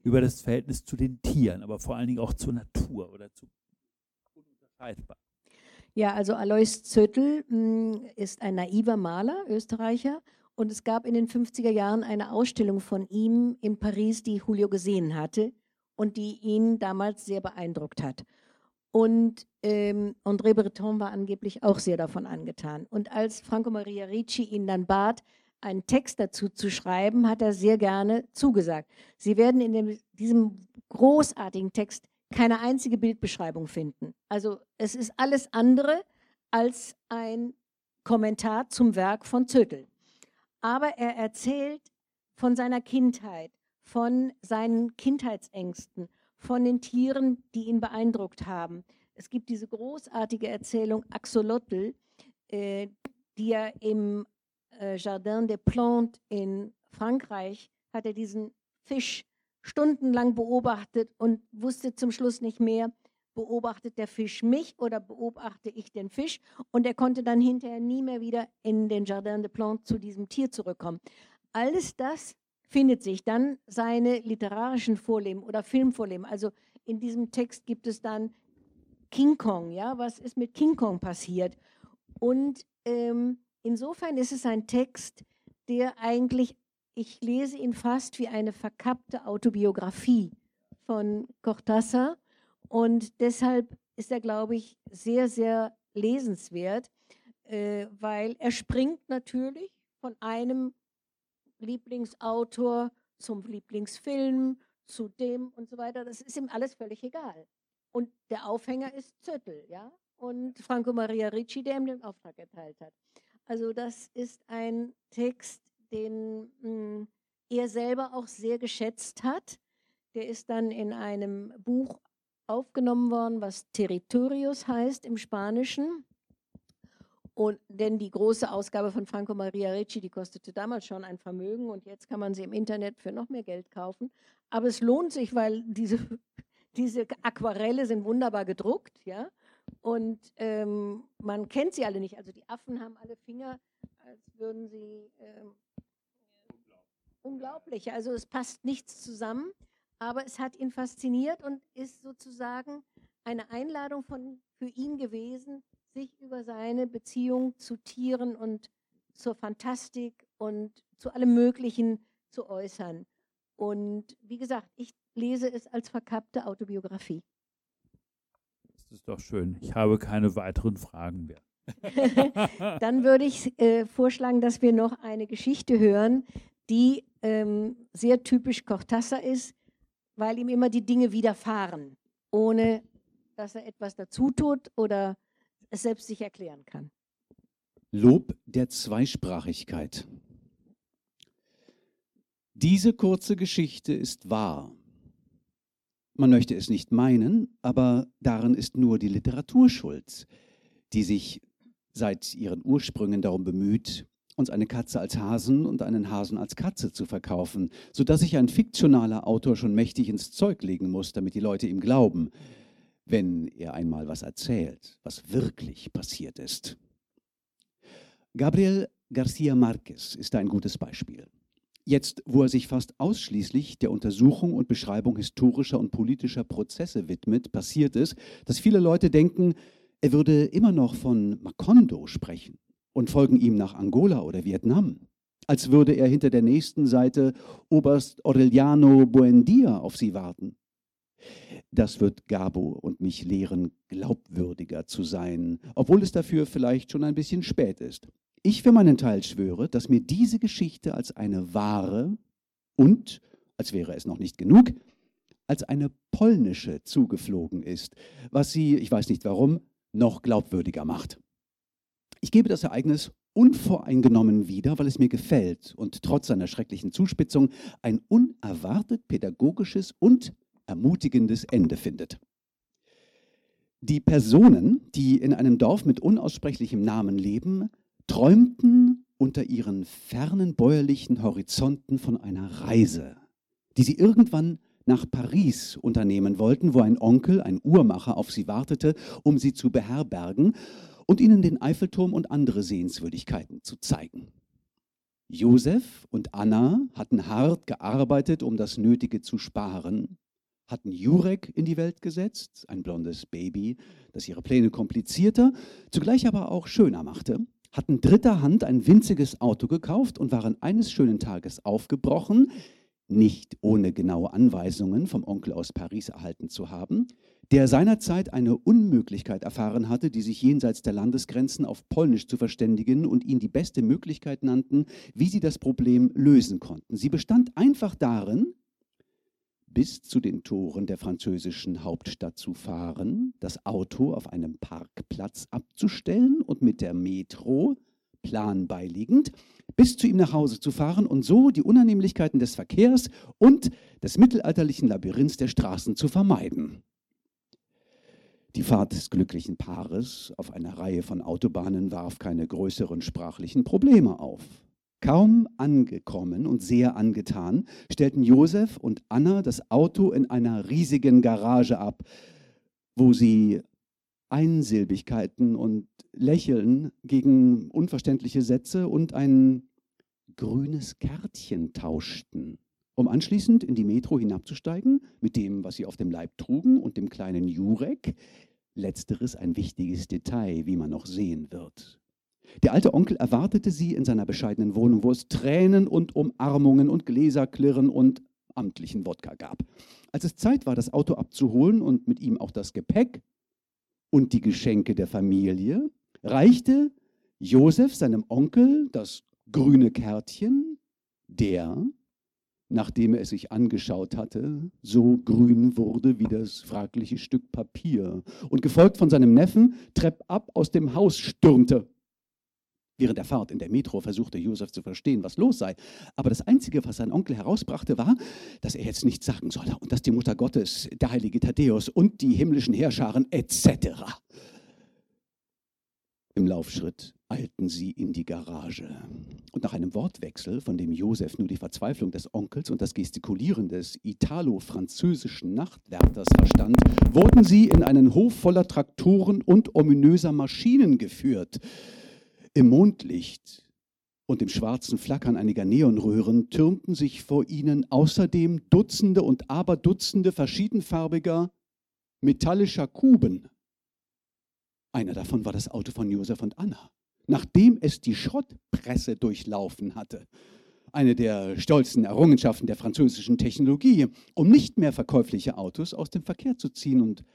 Speaker 3: über das Verhältnis zu den Tieren, aber vor allen Dingen auch zur Natur oder zu ununterscheidbar.
Speaker 4: Ja, also Alois Zöttl hm, ist ein naiver Maler, Österreicher, und es gab in den 50er Jahren eine Ausstellung von ihm in Paris, die Julio gesehen hatte und die ihn damals sehr beeindruckt hat. Und ähm, André Breton war angeblich auch sehr davon angetan. Und als Franco Maria Ricci ihn dann bat, einen Text dazu zu schreiben, hat er sehr gerne zugesagt. Sie werden in dem, diesem großartigen Text keine einzige Bildbeschreibung finden. Also es ist alles andere als ein Kommentar zum Werk von Zöttl aber er erzählt von seiner Kindheit, von seinen Kindheitsängsten, von den Tieren, die ihn beeindruckt haben. Es gibt diese großartige Erzählung Axolotl, äh, die er im äh, Jardin des Plantes in Frankreich hat er diesen Fisch stundenlang beobachtet und wusste zum Schluss nicht mehr, beobachtet der Fisch mich oder beobachte ich den Fisch? Und er konnte dann hinterher nie mehr wieder in den Jardin de Plantes zu diesem Tier zurückkommen. Alles das findet sich dann seine literarischen Vorleben oder Filmvorleben. Also in diesem Text gibt es dann King Kong, ja, was ist mit King Kong passiert? Und ähm, insofern ist es ein Text, der eigentlich, ich lese ihn fast wie eine verkappte Autobiografie von Cortázar und deshalb ist er, glaube ich, sehr, sehr lesenswert, äh, weil er springt natürlich von einem Lieblingsautor zum Lieblingsfilm, zu dem und so weiter. Das ist ihm alles völlig egal. Und der Aufhänger ist Zöttel, ja, und Franco Maria Ricci, der ihm den Auftrag erteilt hat. Also das ist ein Text, den mh, hm, er selber auch sehr geschätzt hat. Der ist dann in einem Buch aufgenommen worden, was Territorios heißt im Spanischen. Und denn die große Ausgabe von Franco Maria Ricci, die kostete damals schon ein Vermögen und jetzt kann man sie im Internet für noch mehr Geld kaufen. Aber es lohnt sich, weil diese, diese Aquarelle sind wunderbar gedruckt, ja. Und ähm, man kennt sie alle nicht. Also die Affen haben alle Finger, als würden sie ähm, unglaublich. Also es passt nichts zusammen aber es hat ihn fasziniert und ist sozusagen eine Einladung von, für ihn gewesen, sich über seine Beziehung zu Tieren und zur Fantastik und zu allem Möglichen zu äußern. Und wie gesagt, ich lese es als verkappte Autobiografie.
Speaker 3: Das ist doch schön. Ich habe keine weiteren Fragen mehr.
Speaker 4: Dann würde ich äh, vorschlagen, dass wir noch eine Geschichte hören, die ähm, sehr typisch Cortázar ist, weil ihm immer die Dinge widerfahren, ohne dass er etwas dazu tut oder es selbst sich erklären kann.
Speaker 5: Lob der Zweisprachigkeit. Diese kurze Geschichte ist wahr. Man möchte es nicht meinen, aber darin ist nur die Literatur schuld, die sich seit ihren Ursprüngen darum bemüht, uns eine Katze als Hasen und einen Hasen als Katze zu verkaufen, sodass sich ein fiktionaler Autor schon mächtig ins Zeug legen muss, damit die Leute ihm glauben, wenn er einmal was erzählt, was wirklich passiert ist. Gabriel Garcia Marquez ist ein gutes Beispiel. Jetzt, wo er sich fast ausschließlich der Untersuchung und Beschreibung historischer und politischer Prozesse widmet, passiert es, dass viele Leute denken, er würde immer noch von Macondo sprechen und folgen ihm nach Angola oder Vietnam, als würde er hinter der nächsten Seite Oberst Aureliano Buendia auf sie warten. Das wird Gabo und mich lehren, glaubwürdiger zu sein, obwohl es dafür vielleicht schon ein bisschen spät ist. Ich für meinen Teil schwöre, dass mir diese Geschichte als eine wahre und, als wäre es noch nicht genug, als eine polnische zugeflogen ist, was sie, ich weiß nicht warum, noch glaubwürdiger macht. Ich gebe das Ereignis unvoreingenommen wieder, weil es mir gefällt und trotz seiner schrecklichen Zuspitzung ein unerwartet pädagogisches und ermutigendes Ende findet. Die Personen, die in einem Dorf mit unaussprechlichem Namen leben, träumten unter ihren fernen bäuerlichen Horizonten von einer Reise, die sie irgendwann nach Paris unternehmen wollten, wo ein Onkel, ein Uhrmacher, auf sie wartete, um sie zu beherbergen und ihnen den Eiffelturm und andere Sehenswürdigkeiten zu zeigen. Josef und Anna hatten hart gearbeitet, um das Nötige zu sparen, hatten Jurek in die Welt gesetzt, ein blondes Baby, das ihre Pläne komplizierter, zugleich aber auch schöner machte, hatten dritter Hand ein winziges Auto gekauft und waren eines schönen Tages aufgebrochen, nicht ohne genaue Anweisungen vom Onkel aus Paris erhalten zu haben, der seinerzeit eine Unmöglichkeit erfahren hatte, die sich jenseits der Landesgrenzen auf Polnisch zu verständigen und ihn die beste Möglichkeit nannten, wie sie das Problem lösen konnten. Sie bestand einfach darin, bis zu den Toren der französischen Hauptstadt zu fahren, das Auto auf einem Parkplatz abzustellen und mit der Metro, Plan beiliegend, bis zu ihm nach Hause zu fahren und so die Unannehmlichkeiten des Verkehrs und des mittelalterlichen Labyrinths der Straßen zu vermeiden. Die Fahrt des glücklichen Paares auf einer Reihe von Autobahnen warf keine größeren sprachlichen Probleme auf. Kaum angekommen und sehr angetan, stellten Josef und Anna das Auto in einer riesigen Garage ab, wo sie Einsilbigkeiten und Lächeln gegen unverständliche Sätze und ein grünes Kärtchen tauschten, um anschließend in die Metro hinabzusteigen mit dem, was sie auf dem Leib trugen und dem kleinen Jurek. Letzteres ein wichtiges Detail, wie man noch sehen wird. Der alte Onkel erwartete sie in seiner bescheidenen Wohnung, wo es Tränen und Umarmungen und Gläserklirren und amtlichen Wodka gab. Als es Zeit war, das Auto abzuholen und mit ihm auch das Gepäck und die Geschenke der Familie, reichte Josef seinem Onkel das grüne Kärtchen, der, nachdem er es sich angeschaut hatte, so grün wurde wie das fragliche Stück Papier und gefolgt von seinem Neffen treppab aus dem Haus stürmte. Während der Fahrt in der Metro versuchte Josef zu verstehen, was los sei. Aber das Einzige, was sein Onkel herausbrachte, war, dass er jetzt nichts sagen solle und dass die Mutter Gottes, der heilige Thaddäus und die himmlischen Herrscharen etc. Im Laufschritt eilten sie in die Garage. Und nach einem Wortwechsel, von dem Josef nur die Verzweiflung des Onkels und das Gestikulieren des italo-französischen Nachtwärters verstand, wurden sie in einen Hof voller Traktoren und ominöser Maschinen geführt. Im Mondlicht und dem schwarzen Flackern einiger Neonröhren türmten sich vor ihnen außerdem Dutzende und Aberdutzende verschiedenfarbiger metallischer Kuben. Einer davon war das Auto von Josef und Anna, nachdem es die Schrottpresse durchlaufen hatte. Eine der stolzen Errungenschaften der französischen Technologie, um nicht mehr verkäufliche Autos aus dem Verkehr zu ziehen und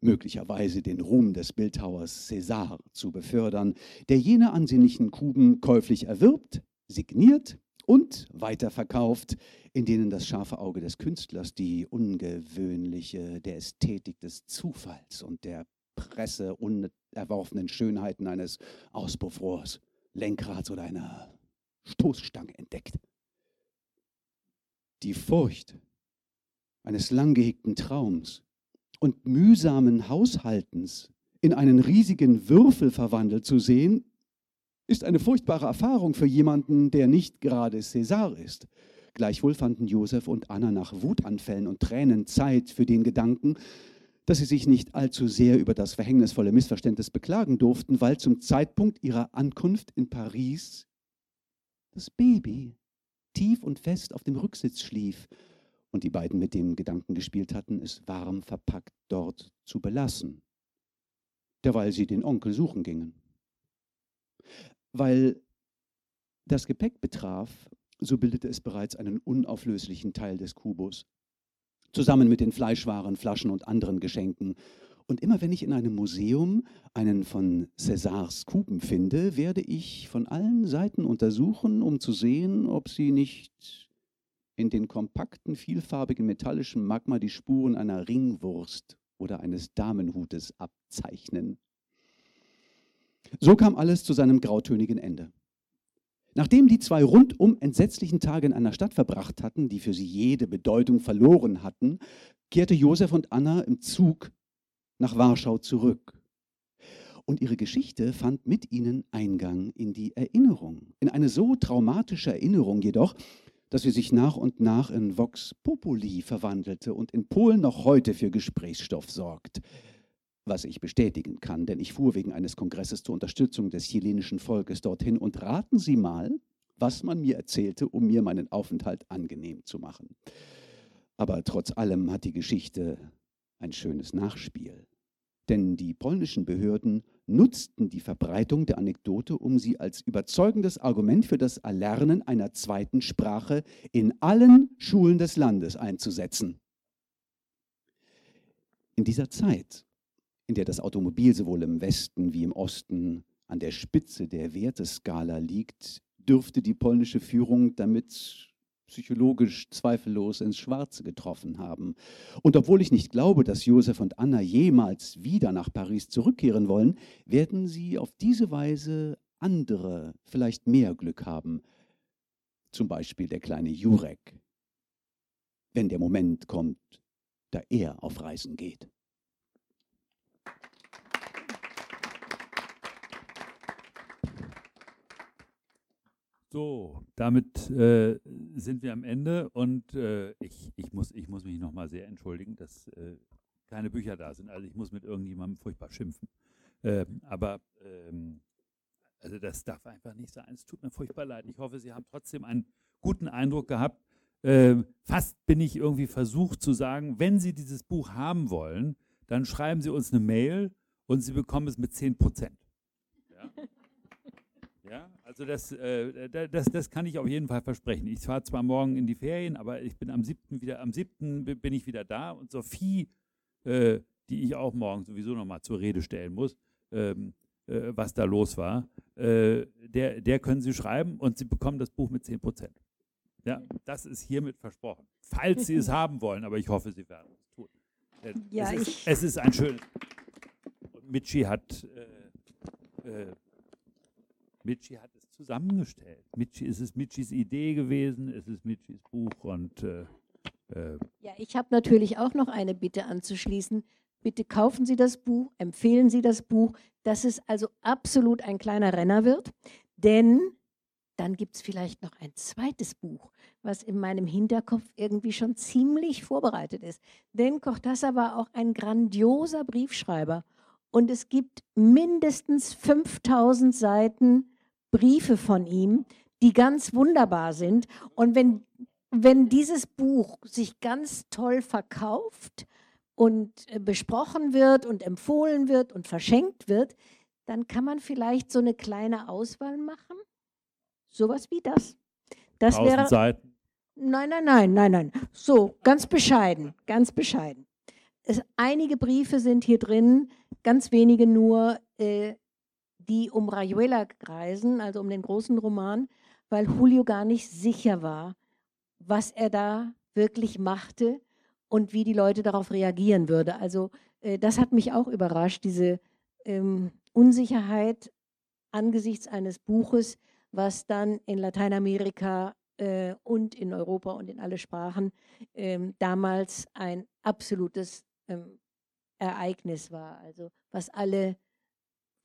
Speaker 5: möglicherweise den Ruhm des Bildhauers César zu befördern, der jene ansehnlichen Kuben käuflich erwirbt, signiert und weiterverkauft, in denen das scharfe Auge des Künstlers die ungewöhnliche, der Ästhetik des Zufalls und der Presse unerworfenen Schönheiten eines Auspuffrohrs, Lenkrads oder einer Stoßstange entdeckt. Die Furcht eines lang gehegten Traums und mühsamen Haushaltens in einen riesigen Würfel verwandelt zu sehen, ist eine furchtbare Erfahrung für jemanden, der nicht gerade Cäsar ist. Gleichwohl fanden Josef und Anna nach Wutanfällen und Tränen Zeit für den Gedanken, dass sie sich nicht allzu sehr über das verhängnisvolle Missverständnis beklagen durften, weil zum Zeitpunkt ihrer Ankunft in Paris das Baby tief und fest auf dem Rücksitz schlief und die beiden mit dem Gedanken gespielt hatten, es warm verpackt dort zu belassen, derweil sie den Onkel suchen gingen. Weil das Gepäck betraf, so bildete es bereits einen unauflöslichen Teil des Kubus, zusammen mit den Fleischwaren, Flaschen und anderen Geschenken. Und immer wenn ich in einem Museum einen von Césars Kuben finde, werde ich von allen Seiten untersuchen, um zu sehen, ob sie nicht in den kompakten, vielfarbigen metallischen Magma die Spuren einer Ringwurst oder eines Damenhutes abzeichnen. So kam alles zu seinem grautönigen Ende. Nachdem die zwei rundum entsetzlichen Tage in einer Stadt verbracht hatten, die für sie jede Bedeutung verloren hatten, kehrte Josef und Anna im Zug nach Warschau zurück. Und ihre Geschichte fand mit ihnen Eingang in die Erinnerung, in eine so traumatische Erinnerung jedoch, dass sie sich nach und nach in Vox Populi verwandelte und in Polen noch heute für Gesprächsstoff sorgt. Was ich bestätigen kann, denn ich fuhr wegen eines Kongresses zur Unterstützung des chilenischen Volkes dorthin und raten Sie mal, was man mir erzählte, um mir meinen Aufenthalt angenehm zu machen. Aber trotz allem hat die Geschichte ein schönes Nachspiel. Denn die polnischen Behörden nutzten die Verbreitung der Anekdote, um sie als überzeugendes Argument für das Erlernen einer zweiten Sprache in allen Schulen des Landes einzusetzen. In dieser Zeit, in der das Automobil sowohl im Westen wie im Osten an der Spitze der Werteskala liegt, dürfte die polnische Führung damit psychologisch zweifellos ins Schwarze getroffen haben. Und obwohl ich nicht glaube, dass Josef und Anna jemals wieder nach Paris zurückkehren wollen, werden sie auf diese Weise andere, vielleicht mehr Glück haben. Zum Beispiel der kleine Jurek, wenn der Moment kommt, da er auf Reisen geht.
Speaker 3: So, damit äh, sind wir am Ende und äh, ich, ich, muss, ich muss mich nochmal sehr entschuldigen, dass äh, keine Bücher da sind. Also ich muss mit irgendjemandem furchtbar schimpfen. Ähm, aber ähm, also das darf einfach nicht sein. Es tut mir furchtbar leid. Ich hoffe, Sie haben trotzdem einen guten Eindruck gehabt. Ähm, fast bin ich irgendwie versucht zu sagen, wenn Sie dieses Buch haben wollen, dann schreiben Sie uns eine Mail und Sie bekommen es mit 10 Prozent. Ja? ja? Also das, äh, das, das kann ich auf jeden Fall versprechen. Ich fahre zwar morgen in die Ferien, aber ich bin am 7. wieder, am 7. bin ich wieder da und Sophie, äh, die ich auch morgen sowieso nochmal zur Rede stellen muss, ähm, äh, was da los war, äh, der, der können Sie schreiben und Sie bekommen das Buch mit 10 Prozent. Ja, das ist hiermit versprochen. Falls Sie es haben wollen, aber ich hoffe, Sie werden es tun.
Speaker 4: Ja,
Speaker 3: es, ist, es ist ein schönes. Und Michi hat, äh, äh, Michi hat zusammengestellt. Michi, es ist Michis Idee gewesen, es ist Michis Buch und äh,
Speaker 4: äh ja, ich habe natürlich auch noch eine Bitte anzuschließen. Bitte kaufen Sie das Buch, empfehlen Sie das Buch, dass es also absolut ein kleiner Renner wird, denn dann gibt es vielleicht noch ein zweites Buch, was in meinem Hinterkopf irgendwie schon ziemlich vorbereitet ist. Denn Cortázar war auch ein grandioser Briefschreiber und es gibt mindestens 5000 Seiten Briefe von ihm, die ganz wunderbar sind. Und wenn, wenn dieses Buch sich ganz toll verkauft und äh, besprochen wird und empfohlen wird und verschenkt wird, dann kann man vielleicht so eine kleine Auswahl machen Sowas wie das.
Speaker 3: Das wäre. Seiten.
Speaker 4: Nein, nein, nein, nein, nein. So, ganz bescheiden, ganz bescheiden. Es, einige Briefe sind hier drin, ganz wenige nur, äh, die um Rayuela kreisen, also um den großen Roman, weil Julio gar nicht sicher war, was er da wirklich machte und wie die Leute darauf reagieren würden. Also äh, das hat mich auch überrascht, diese ähm, Unsicherheit angesichts eines Buches, was dann in Lateinamerika äh, und in Europa und in alle Sprachen ähm, damals ein absolutes ähm, Ereignis war, also was alle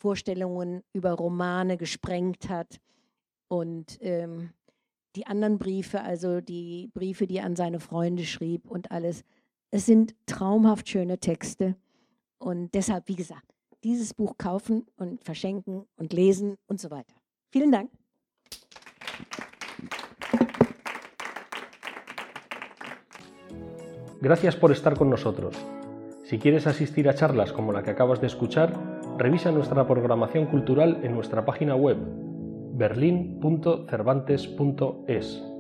Speaker 4: Vorstellungen über Romane gesprengt hat. Und ähm, die anderen Briefe, also die Briefe, die er an seine Freunde schrieb und alles, es sind traumhaft schöne Texte. Und deshalb, wie gesagt, dieses Buch kaufen und verschenken und lesen und so weiter. Vielen Dank.
Speaker 1: Gracias por estar con nosotros. Si quieres asistir a charlas como la que acabas de escuchar, revisa nuestra programación cultural en nuestra página web berlin.cervantes.es.